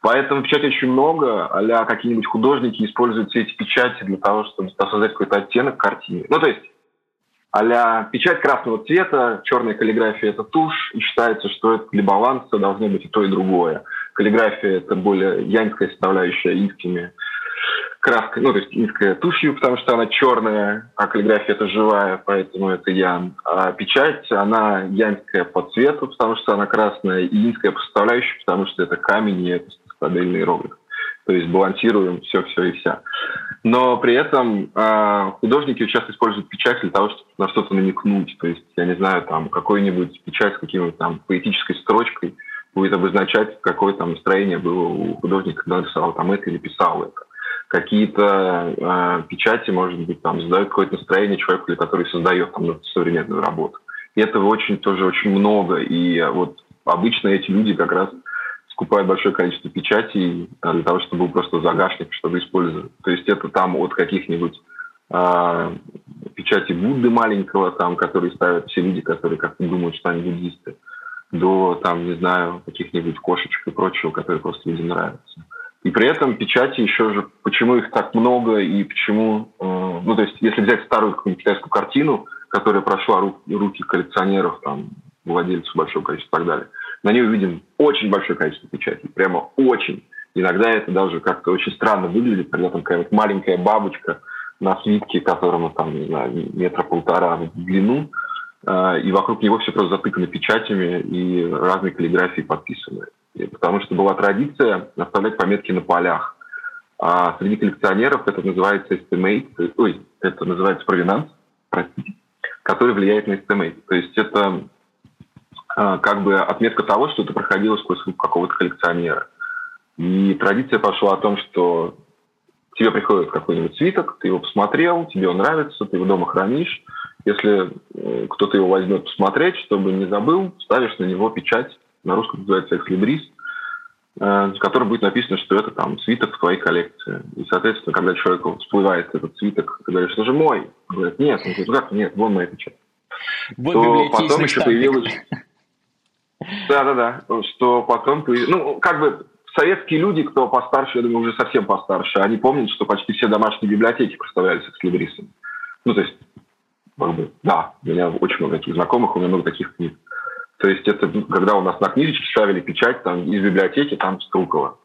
Поэтому печати очень много, а какие-нибудь художники используют все эти печати для того, чтобы создать какой-то оттенок картине. Ну, то есть а печать красного цвета, черная каллиграфия – это тушь, и считается, что это для баланса должно быть и то, и другое. Каллиграфия – это более янская составляющая инскими краской, ну, то есть инская тушью, потому что она черная, а каллиграфия – это живая, поэтому это ян. А печать, она янская по цвету, потому что она красная, и инская по составляющей, потому что это камень, и это стабильный иероглиф. То есть балансируем все-все и вся. Но при этом э, художники часто используют печать для того, чтобы на что-то намекнуть. То есть, я не знаю, там какой-нибудь печать с каким-нибудь там поэтической строчкой будет обозначать, какое там настроение было у художника, когда рисовал там это или писал это. Какие-то э, печати, может быть, там задают какое-то настроение человеку, который создает там современную работу. И этого очень тоже очень много. И вот обычно эти люди как раз скупают большое количество печатей а, для того, чтобы был просто загашник, чтобы использовать. То есть это там от каких-нибудь э, печати Будды маленького, там, которые ставят все люди, которые как-то думают, что они буддисты, до, там, не знаю, каких-нибудь кошечек и прочего, которые просто людям нравятся. И при этом печати еще же, почему их так много и почему, э, ну, то есть, если взять старую какую-нибудь китайскую картину, которая прошла руки, руки коллекционеров, там, владельцев большого количества и так далее, на ней увидим очень большое количество печатей, прямо очень. Иногда это даже как-то очень странно выглядит, когда там какая-нибудь маленькая бабочка на свитке, которому там, не знаю, метра полтора в длину, и вокруг него все просто затыкано печатями и разной каллиграфией подписаны. И потому что была традиция оставлять пометки на полях. А среди коллекционеров это называется estimate, ой, это называется провинанс, простите, который влияет на estimate. То есть это а, как бы отметка того, что это проходило сквозь руку какого-то коллекционера. И традиция пошла о том, что тебе приходит какой-нибудь свиток, ты его посмотрел, тебе он нравится, ты его дома хранишь. Если э, кто-то его возьмет посмотреть, чтобы не забыл, ставишь на него печать, на русском называется экслибрис, в котором будет написано, что это там свиток в твоей коллекции. И, соответственно, когда человеку всплывает этот свиток, ты говоришь, что же мой? Он говорит, нет, он говорит, «Ну как, нет, вон моя печать. Вот то потом еще появилась да-да-да, что потом... Ну, как бы советские люди, кто постарше, я думаю, уже совсем постарше, они помнят, что почти все домашние библиотеки проставлялись экслибрисом. Ну, то есть, как бы, да, у меня очень много таких знакомых, у меня много таких книг. То есть это когда у нас на книжечке ставили печать там, из библиотеки, там Струкова.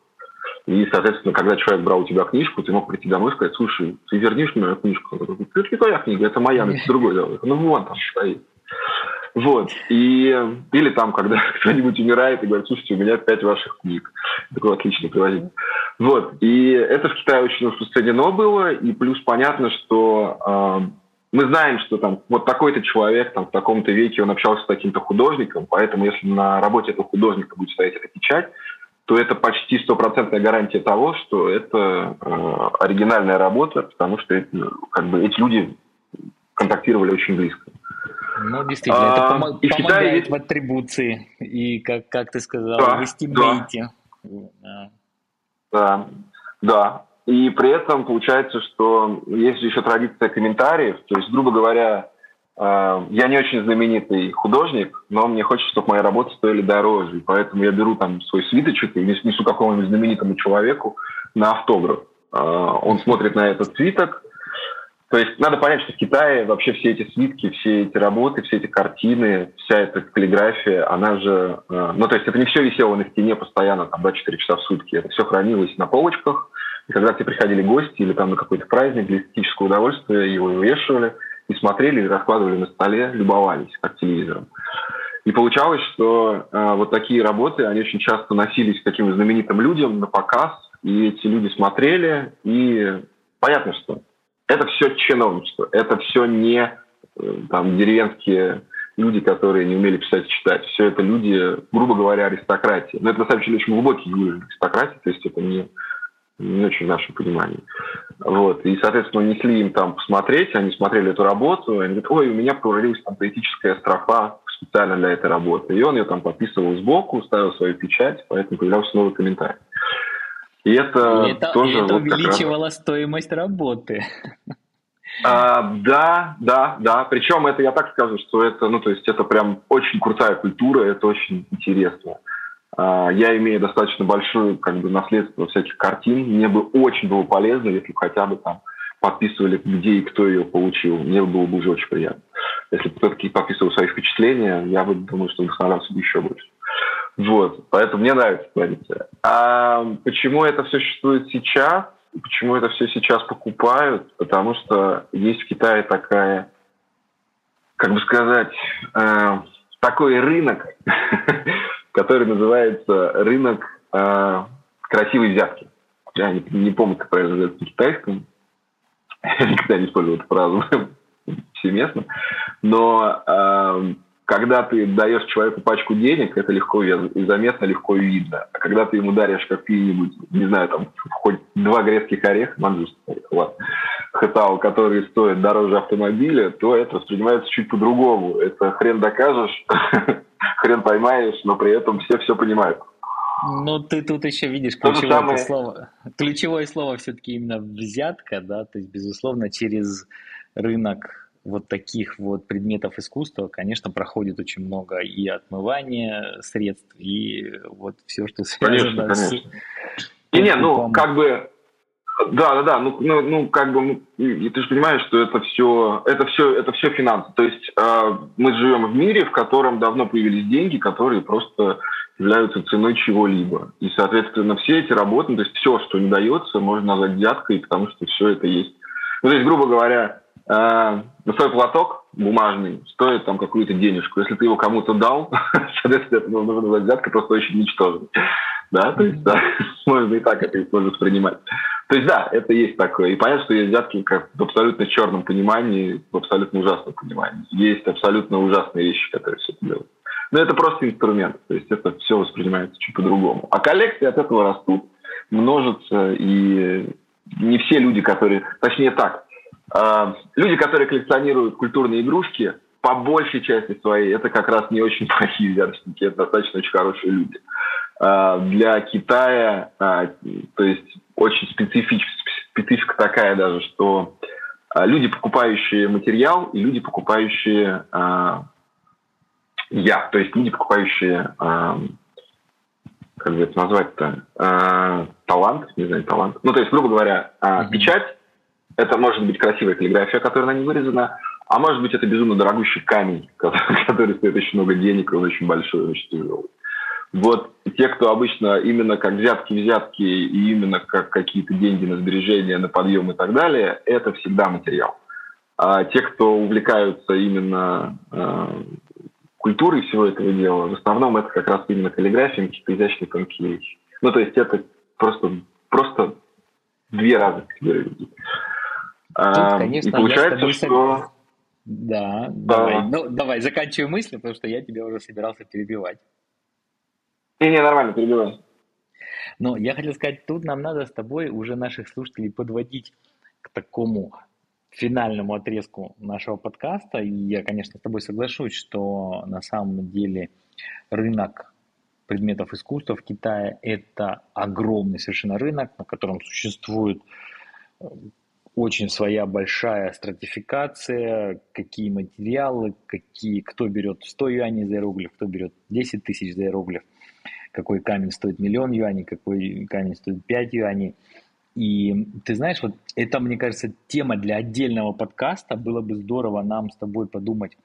И, соответственно, когда человек брал у тебя книжку, ты мог прийти домой и сказать, слушай, ты вернешь мне книжку? Он говорит, это не твоя книга, это моя, это другой. Ну, вон там стоит. Вот. И, или там, когда [laughs] кто-нибудь умирает и говорит, слушайте, у меня пять ваших книг. Такой отличный привозить. Вот. И это в Китае очень распространено было. И плюс понятно, что э, мы знаем, что там вот такой-то человек там, в таком-то веке, он общался с таким-то художником, поэтому если на работе этого художника будет стоять эта печать, то это почти стопроцентная гарантия того, что это э, оригинальная работа, потому что это, как бы эти люди контактировали очень близко. Ну, действительно, это а, пом- помогает есть... в атрибуции и, как, как ты сказал, да, в эстимейте. Да. да, да. И при этом получается, что есть еще традиция комментариев. То есть, грубо говоря, а, я не очень знаменитый художник, но мне хочется, чтобы мои работы стоили дороже. И поэтому я беру там свой свиточек и несу какому-нибудь знаменитому человеку на автограф. А, он смотрит на этот свиток, то есть надо понять, что в Китае вообще все эти свитки, все эти работы, все эти картины, вся эта каллиграфия, она же... Э, ну, то есть это не все висело на стене постоянно, там, 24 часа в сутки. Это все хранилось на полочках. И когда к тебе приходили гости или там на какой-то праздник для эстетического удовольствия, его вывешивали и смотрели, и раскладывали на столе, любовались, как телевизором. И получалось, что э, вот такие работы, они очень часто носились каким-то знаменитым людям на показ, и эти люди смотрели, и понятно, что это все чиновничество, это все не э, там деревенские люди, которые не умели писать и читать. Все это люди, грубо говоря, аристократии. Но это на самом деле очень глубокий уровень аристократии, то есть это не, не очень в нашем понимании. Вот. И, соответственно, несли им там посмотреть, они смотрели эту работу, и они говорят, ой, у меня провалилась там поэтическая строфа специально для этой работы. И он ее там подписывал сбоку, ставил свою печать, поэтому появлялся новый комментарий. И это, и это тоже... И это вот увеличивало раз... стоимость работы. А, да, да, да. Причем это я так скажу, что это, ну, то есть это прям очень крутая культура, это очень интересно. А, я имею достаточно большое как бы наследство всяких картин. Мне бы очень было полезно, если бы хотя бы там подписывали, где и кто ее получил. Мне было бы уже очень приятно. Если бы кто-то подписывал свои впечатления, я бы думаю, что вдохновлялся бы еще больше. Вот, поэтому мне нравится традиция. А почему это все существует сейчас? Почему это все сейчас покупают? Потому что есть в Китае такая, как бы сказать, э, такой рынок, [laughs] который называется рынок э, красивой взятки. Я не, не помню, как правильно называется на китайском. Я никогда не использовал эту фразу [laughs] всеместно. Но э, когда ты даешь человеку пачку денег, это легко и заметно, легко и видно. А когда ты ему даришь какие-нибудь, не знаю, там, хоть два грецких ореха, манжурских ореха, ладно, хэтау, которые стоят дороже автомобиля, то это воспринимается чуть по-другому. Это хрен докажешь, [laughs] хрен поймаешь, но при этом все все понимают. Ну, ты тут еще видишь ключевое самое... слово. Ключевое слово все-таки именно взятка, да, то есть, безусловно, через рынок вот таких вот предметов искусства, конечно, проходит очень много и отмывания средств, и вот все, что связано конечно, с... Конечно. И не, ну, как бы, да, да, да, ну, ну, ну как бы, ну, ты же понимаешь, что это все, это все, это все финансы. То есть э, мы живем в мире, в котором давно появились деньги, которые просто являются ценой чего-либо. И, соответственно, все эти работы, то есть все, что не дается, можно назвать взяткой, потому что все это есть. Ну, то есть, грубо говоря, э, носовой платок бумажный стоит там какую-то денежку. Если ты его кому-то дал, [laughs] соответственно, это нужно назвать взятка просто очень ничтожный. Да, то есть, да, [laughs] можно и так это можно воспринимать. То есть, да, это есть такое. И понятно, что есть взятки как в абсолютно черном понимании, в абсолютно ужасном понимании. Есть абсолютно ужасные вещи, которые все это делают. Но это просто инструмент. То есть, это все воспринимается чуть по-другому. А коллекции от этого растут, множатся, и не все люди, которые... Точнее так, а, люди, которые коллекционируют культурные игрушки, по большей части своей, это как раз не очень плохие взяточники, это достаточно очень хорошие люди. А, для Китая, а, то есть очень специфическая, специфика такая даже, что люди, покупающие материал, и люди, покупающие я, то есть люди, покупающие как бы это назвать-то, талант, не знаю, талант. Ну, то есть, грубо говоря, mm-hmm. печать это может быть красивая каллиграфия, которая на ней вырезана, а может быть это безумно дорогущий камень, который, [laughs] который стоит очень много денег, он очень большой, очень тяжелый. Вот те, кто обычно именно как взятки-взятки и именно как какие-то деньги на сбережения, на подъем и так далее, это всегда материал. А те, кто увлекаются именно э, культурой всего этого дела, в основном это как раз именно каллиграфия, какие-то изящные тонкие вещи. Ну, то есть это просто, просто две разных категории Тут, конечно, и получается, что... Да, да, давай. Ну, давай, заканчивай мысль, потому что я тебя уже собирался перебивать. Не, не, нормально, перебивай. Но я хотел сказать, тут нам надо с тобой уже наших слушателей подводить к такому финальному отрезку нашего подкаста. И я, конечно, с тобой соглашусь, что на самом деле рынок предметов искусства в Китае – это огромный совершенно рынок, на котором существует очень своя большая стратификация, какие материалы, какие, кто берет 100 юаней за иероглиф, кто берет 10 тысяч за иероглиф, какой камень стоит миллион юаней, какой камень стоит 5 юаней. И ты знаешь, вот это, мне кажется, тема для отдельного подкаста. Было бы здорово нам с тобой подумать,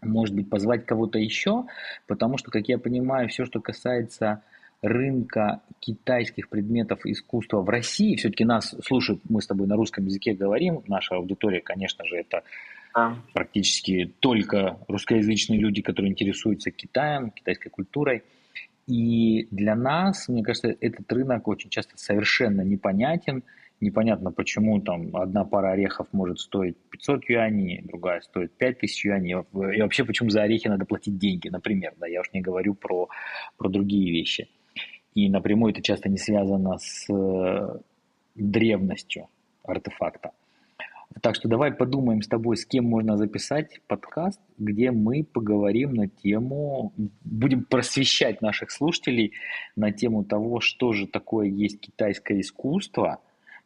может быть, позвать кого-то еще, потому что, как я понимаю, все, что касается рынка китайских предметов искусства в России, все-таки нас слушают, мы с тобой на русском языке говорим, наша аудитория, конечно же, это практически только русскоязычные люди, которые интересуются Китаем, китайской культурой. И для нас, мне кажется, этот рынок очень часто совершенно непонятен. Непонятно, почему там одна пара орехов может стоить 500 юаней, другая стоит 5000 юаней. И вообще, почему за орехи надо платить деньги, например. Да, я уж не говорю про, про другие вещи. И напрямую это часто не связано с э, древностью артефакта. Так что давай подумаем с тобой, с кем можно записать подкаст, где мы поговорим на тему, будем просвещать наших слушателей на тему того, что же такое есть китайское искусство,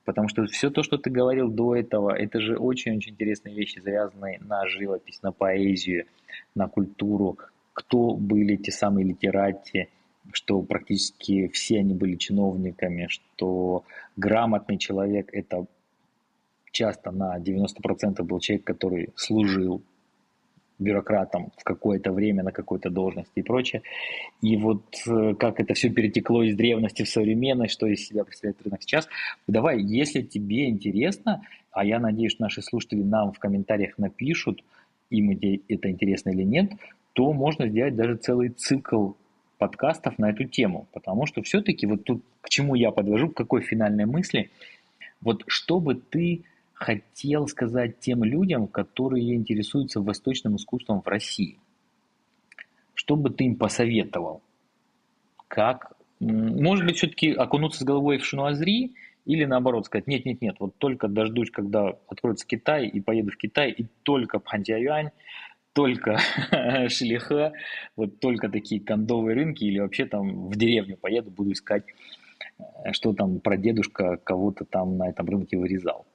потому что все то, что ты говорил до этого, это же очень-очень интересные вещи, завязанные на живопись, на поэзию, на культуру, кто были те самые литерати, что практически все они были чиновниками, что грамотный человек – это часто на 90% был человек, который служил бюрократом в какое-то время на какой-то должности и прочее. И вот э, как это все перетекло из древности в современность, что из себя представляет рынок сейчас. Давай, если тебе интересно, а я надеюсь, что наши слушатели нам в комментариях напишут, им это интересно или нет, то можно сделать даже целый цикл подкастов на эту тему. Потому что все-таки вот тут к чему я подвожу, к какой финальной мысли, вот чтобы ты хотел сказать тем людям, которые интересуются восточным искусством в России? Что бы ты им посоветовал? Как? Может быть, все-таки окунуться с головой в Шунуазри или наоборот сказать, нет-нет-нет, вот только дождусь, когда откроется Китай и поеду в Китай, и только Пхантиаюань, только [laughs] Шилиха, вот только такие кондовые рынки, или вообще там в деревню поеду, буду искать, э, что там про дедушка кого-то там на этом рынке вырезал.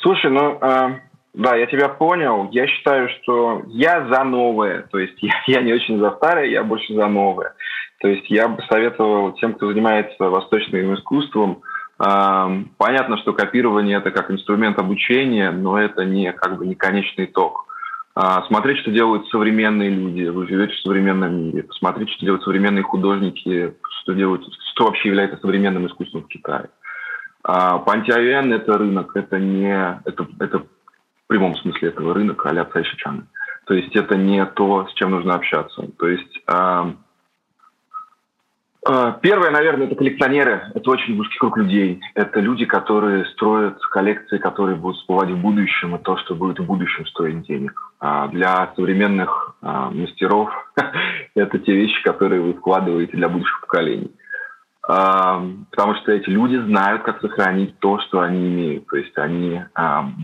Слушай, ну, э, да, я тебя понял. Я считаю, что я за новое. То есть я, я не очень за старое, я больше за новое. То есть я бы советовал тем, кто занимается восточным искусством, э, понятно, что копирование это как инструмент обучения, но это не как бы не конечный итог. Э, смотреть, что делают современные люди. Вы живете в современном мире. Посмотреть, что делают современные художники, что делают, что вообще является современным искусством в Китае. А Пантиавиан – это рынок, это не это, это в прямом смысле этого рынок а-ля Цайшичан. То есть это не то, с чем нужно общаться. То есть а, а, Первое, наверное, это коллекционеры. Это очень узкий круг людей. Это люди, которые строят коллекции, которые будут всплывать в будущем, и то, что будет в будущем стоить денег. А для современных а, мастеров [laughs] это те вещи, которые вы вкладываете для будущих поколений потому что эти люди знают, как сохранить то, что они имеют. То есть они,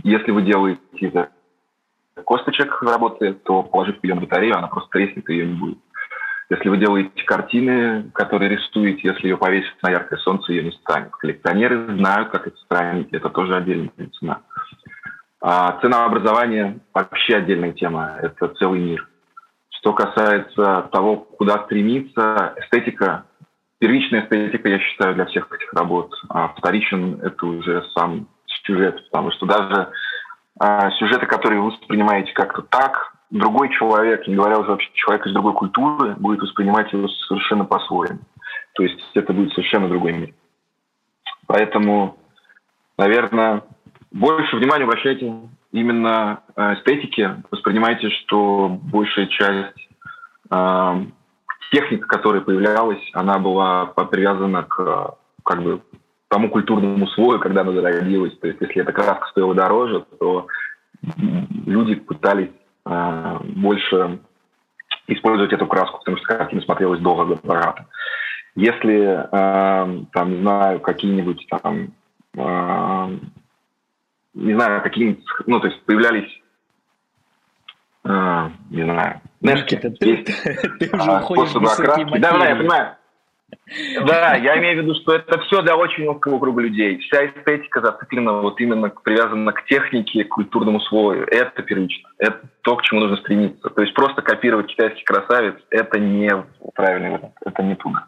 если вы делаете из косточек работы, то положив ее на батарею, она просто треснет, и ее не будет. Если вы делаете картины, которые рисуете, если ее повесить на яркое солнце, ее не станет. Коллекционеры знают, как это сохранить, это тоже отдельная цена. А ценообразование вообще отдельная тема, это целый мир. Что касается того, куда стремиться, эстетика первичная эстетика, я считаю, для всех этих работ. А вторичен – это уже сам сюжет, потому что даже а, сюжеты, которые вы воспринимаете как-то так, другой человек, не говоря уже вообще человек из другой культуры, будет воспринимать его совершенно по-своему. То есть это будет совершенно другой мир. Поэтому, наверное, больше внимания обращайте именно а, эстетике. Воспринимайте, что большая часть а, техника, которая появлялась, она была привязана к как бы тому культурному слою, когда она зародилась. То есть, если эта краска стоила дороже, то люди пытались э, больше использовать эту краску, потому что картина смотрелась дорого, богато. Если, э, там, не знаю, какие-нибудь там, э, не знаю, какие-нибудь, ну, то есть появлялись а, не знаю. Никита, ты, [laughs] ты уже а, уходишь в окраски. Да, да, я понимаю. Да, я имею в виду, что это все для очень узкого круга людей. Вся эстетика зациклена вот именно привязана к технике, к культурному слою. Это первично. Это то, к чему нужно стремиться. То есть просто копировать китайский красавец – это не правильный вариант. Это не туда.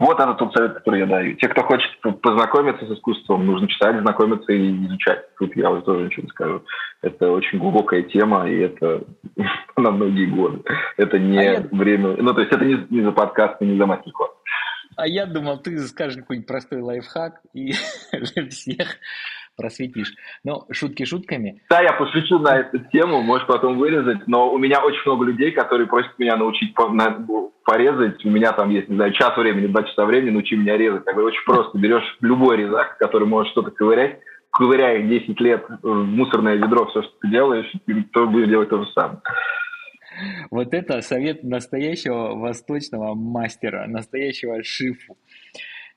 Вот это тот совет, который я даю. Те, кто хочет познакомиться с искусством, нужно читать, знакомиться и изучать. Тут я уже тоже ничего не скажу. Это очень глубокая тема, и это [laughs] на многие годы. Это не а время... Ну, то есть это не, не за подкаст, не за мастер-класс. А я думал, ты скажешь какой-нибудь простой лайфхак и [laughs] для всех просветишь. Но шутки шутками. Да, я пошучу на эту тему, можешь потом вырезать, но у меня очень много людей, которые просят меня научить порезать. У меня там есть, не знаю, час времени, два часа времени, научи меня резать. Так очень просто. Берешь любой резак, который может что-то ковырять, ковыряя 10 лет в мусорное ведро все, что ты делаешь, то будешь делать то же самое. Вот это совет настоящего восточного мастера, настоящего шифу.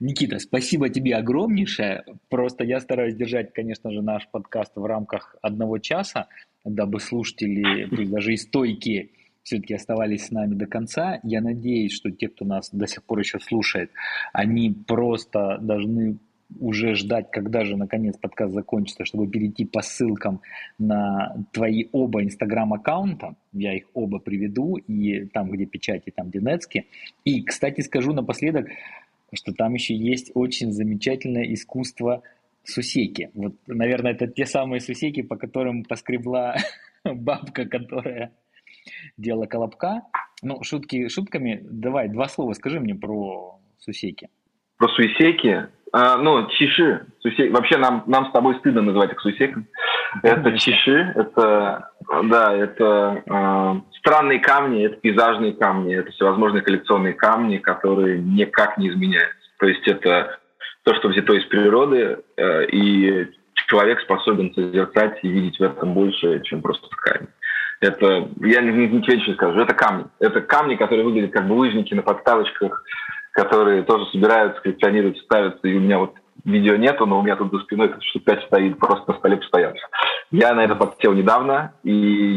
Никита, спасибо тебе огромнейшее. Просто я стараюсь держать, конечно же, наш подкаст в рамках одного часа, дабы слушатели, пусть даже и стойкие, все-таки оставались с нами до конца. Я надеюсь, что те, кто нас до сих пор еще слушает, они просто должны уже ждать, когда же наконец подкаст закончится, чтобы перейти по ссылкам на твои оба инстаграм-аккаунта. Я их оба приведу, и там, где печати, там, где Нецки. И, кстати, скажу напоследок, что там еще есть очень замечательное искусство сусеки. Вот, наверное, это те самые сусеки, по которым поскребла [laughs] бабка, которая делала колобка. Ну, шутки шутками. Давай, два слова скажи мне про сусеки. Про сусеки? А, ну, чиши. Сусек. Вообще нам, нам с тобой стыдно называть их сусеками. Это чиши, это, да, это э, странные камни, это пейзажные камни, это всевозможные коллекционные камни, которые никак не изменяются. То есть это то, что взято из природы, э, и человек способен созерцать и видеть в этом больше, чем просто камень. Это, я не, не, не тебе скажу, это камни. Это камни, которые выглядят как булыжники на подставочках, которые тоже собираются, коллекционируют, ставятся, и у меня вот видео нету, но у меня тут за спиной штук 5 стоит, просто на столе постоянно. Я на это подсел недавно, и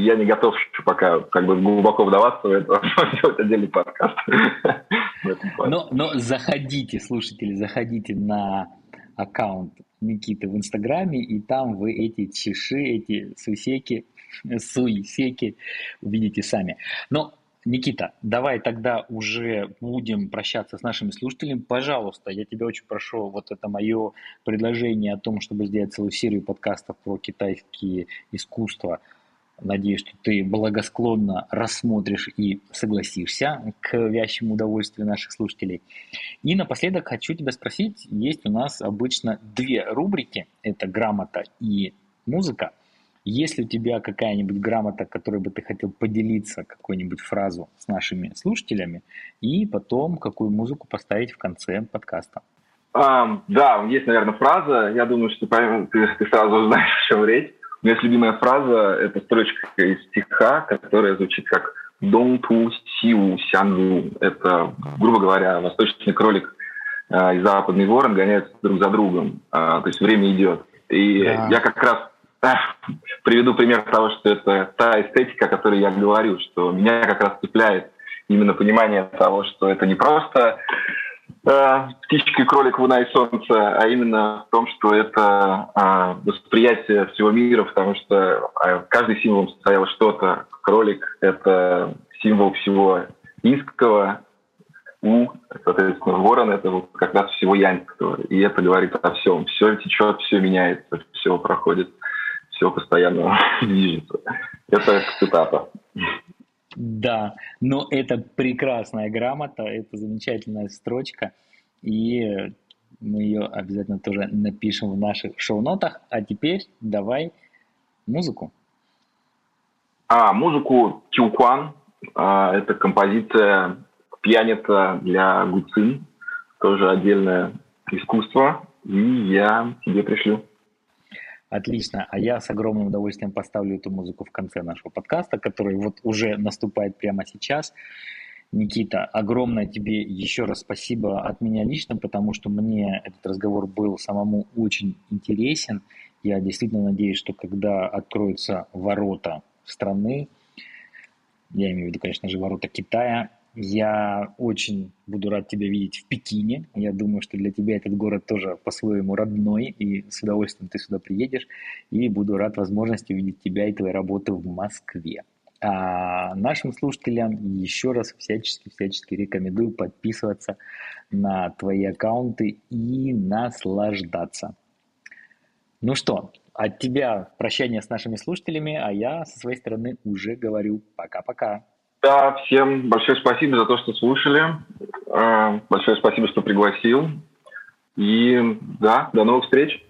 я не готов пока как бы глубоко вдаваться в это, [laughs] делать отдельный подкаст. [laughs] Но, но заходите, слушатели, заходите на аккаунт Никиты в Инстаграме, и там вы эти чеши, эти сусеки, суисеки увидите сами. Но Никита, давай тогда уже будем прощаться с нашими слушателями. Пожалуйста, я тебя очень прошу, вот это мое предложение о том, чтобы сделать целую серию подкастов про китайские искусства. Надеюсь, что ты благосклонно рассмотришь и согласишься к вящему удовольствию наших слушателей. И напоследок хочу тебя спросить, есть у нас обычно две рубрики, это грамота и музыка – есть ли у тебя какая-нибудь грамота, которой бы ты хотел поделиться, какую-нибудь фразу с нашими слушателями, и потом какую музыку поставить в конце подкаста? Um, да, есть, наверное, фраза. Я думаю, что ты, ты сразу узнаешь, о чем речь. У меня есть любимая фраза, это строчка из стиха, которая звучит как «Дон ту сиу сянзу». Это, грубо говоря, восточный кролик э, и западный ворон гоняются друг за другом. Э, то есть время идет. И да. я как раз приведу пример того, что это та эстетика, о которой я говорю, что меня как раз цепляет именно понимание того, что это не просто э, птичка, кролик, луна и солнце, а именно в том, что это э, восприятие всего мира, потому что э, каждый символ состоял что-то. Кролик — это символ всего инского, у, соответственно, ворон — это вот как раз всего янского. И это говорит о всем. Все течет, все меняется, все проходит все постоянно [laughs] движется. Это цитата. Да, но это прекрасная грамота, это замечательная строчка, и мы ее обязательно тоже напишем в наших шоу-нотах. А теперь давай музыку. А, музыку Тюкван. А, это композиция пьяница для гуцин. Тоже отдельное искусство. И я тебе пришлю. Отлично. А я с огромным удовольствием поставлю эту музыку в конце нашего подкаста, который вот уже наступает прямо сейчас. Никита, огромное тебе еще раз спасибо от меня лично, потому что мне этот разговор был самому очень интересен. Я действительно надеюсь, что когда откроются ворота страны, я имею в виду, конечно же, ворота Китая, я очень буду рад тебя видеть в Пекине. Я думаю, что для тебя этот город тоже по-своему родной, и с удовольствием ты сюда приедешь. И буду рад возможности увидеть тебя и твои работы в Москве. А нашим слушателям еще раз всячески-всячески рекомендую подписываться на твои аккаунты и наслаждаться. Ну что, от тебя прощание с нашими слушателями, а я со своей стороны уже говорю пока-пока. Да, всем большое спасибо за то, что слушали. Э, большое спасибо, что пригласил. И да, до новых встреч.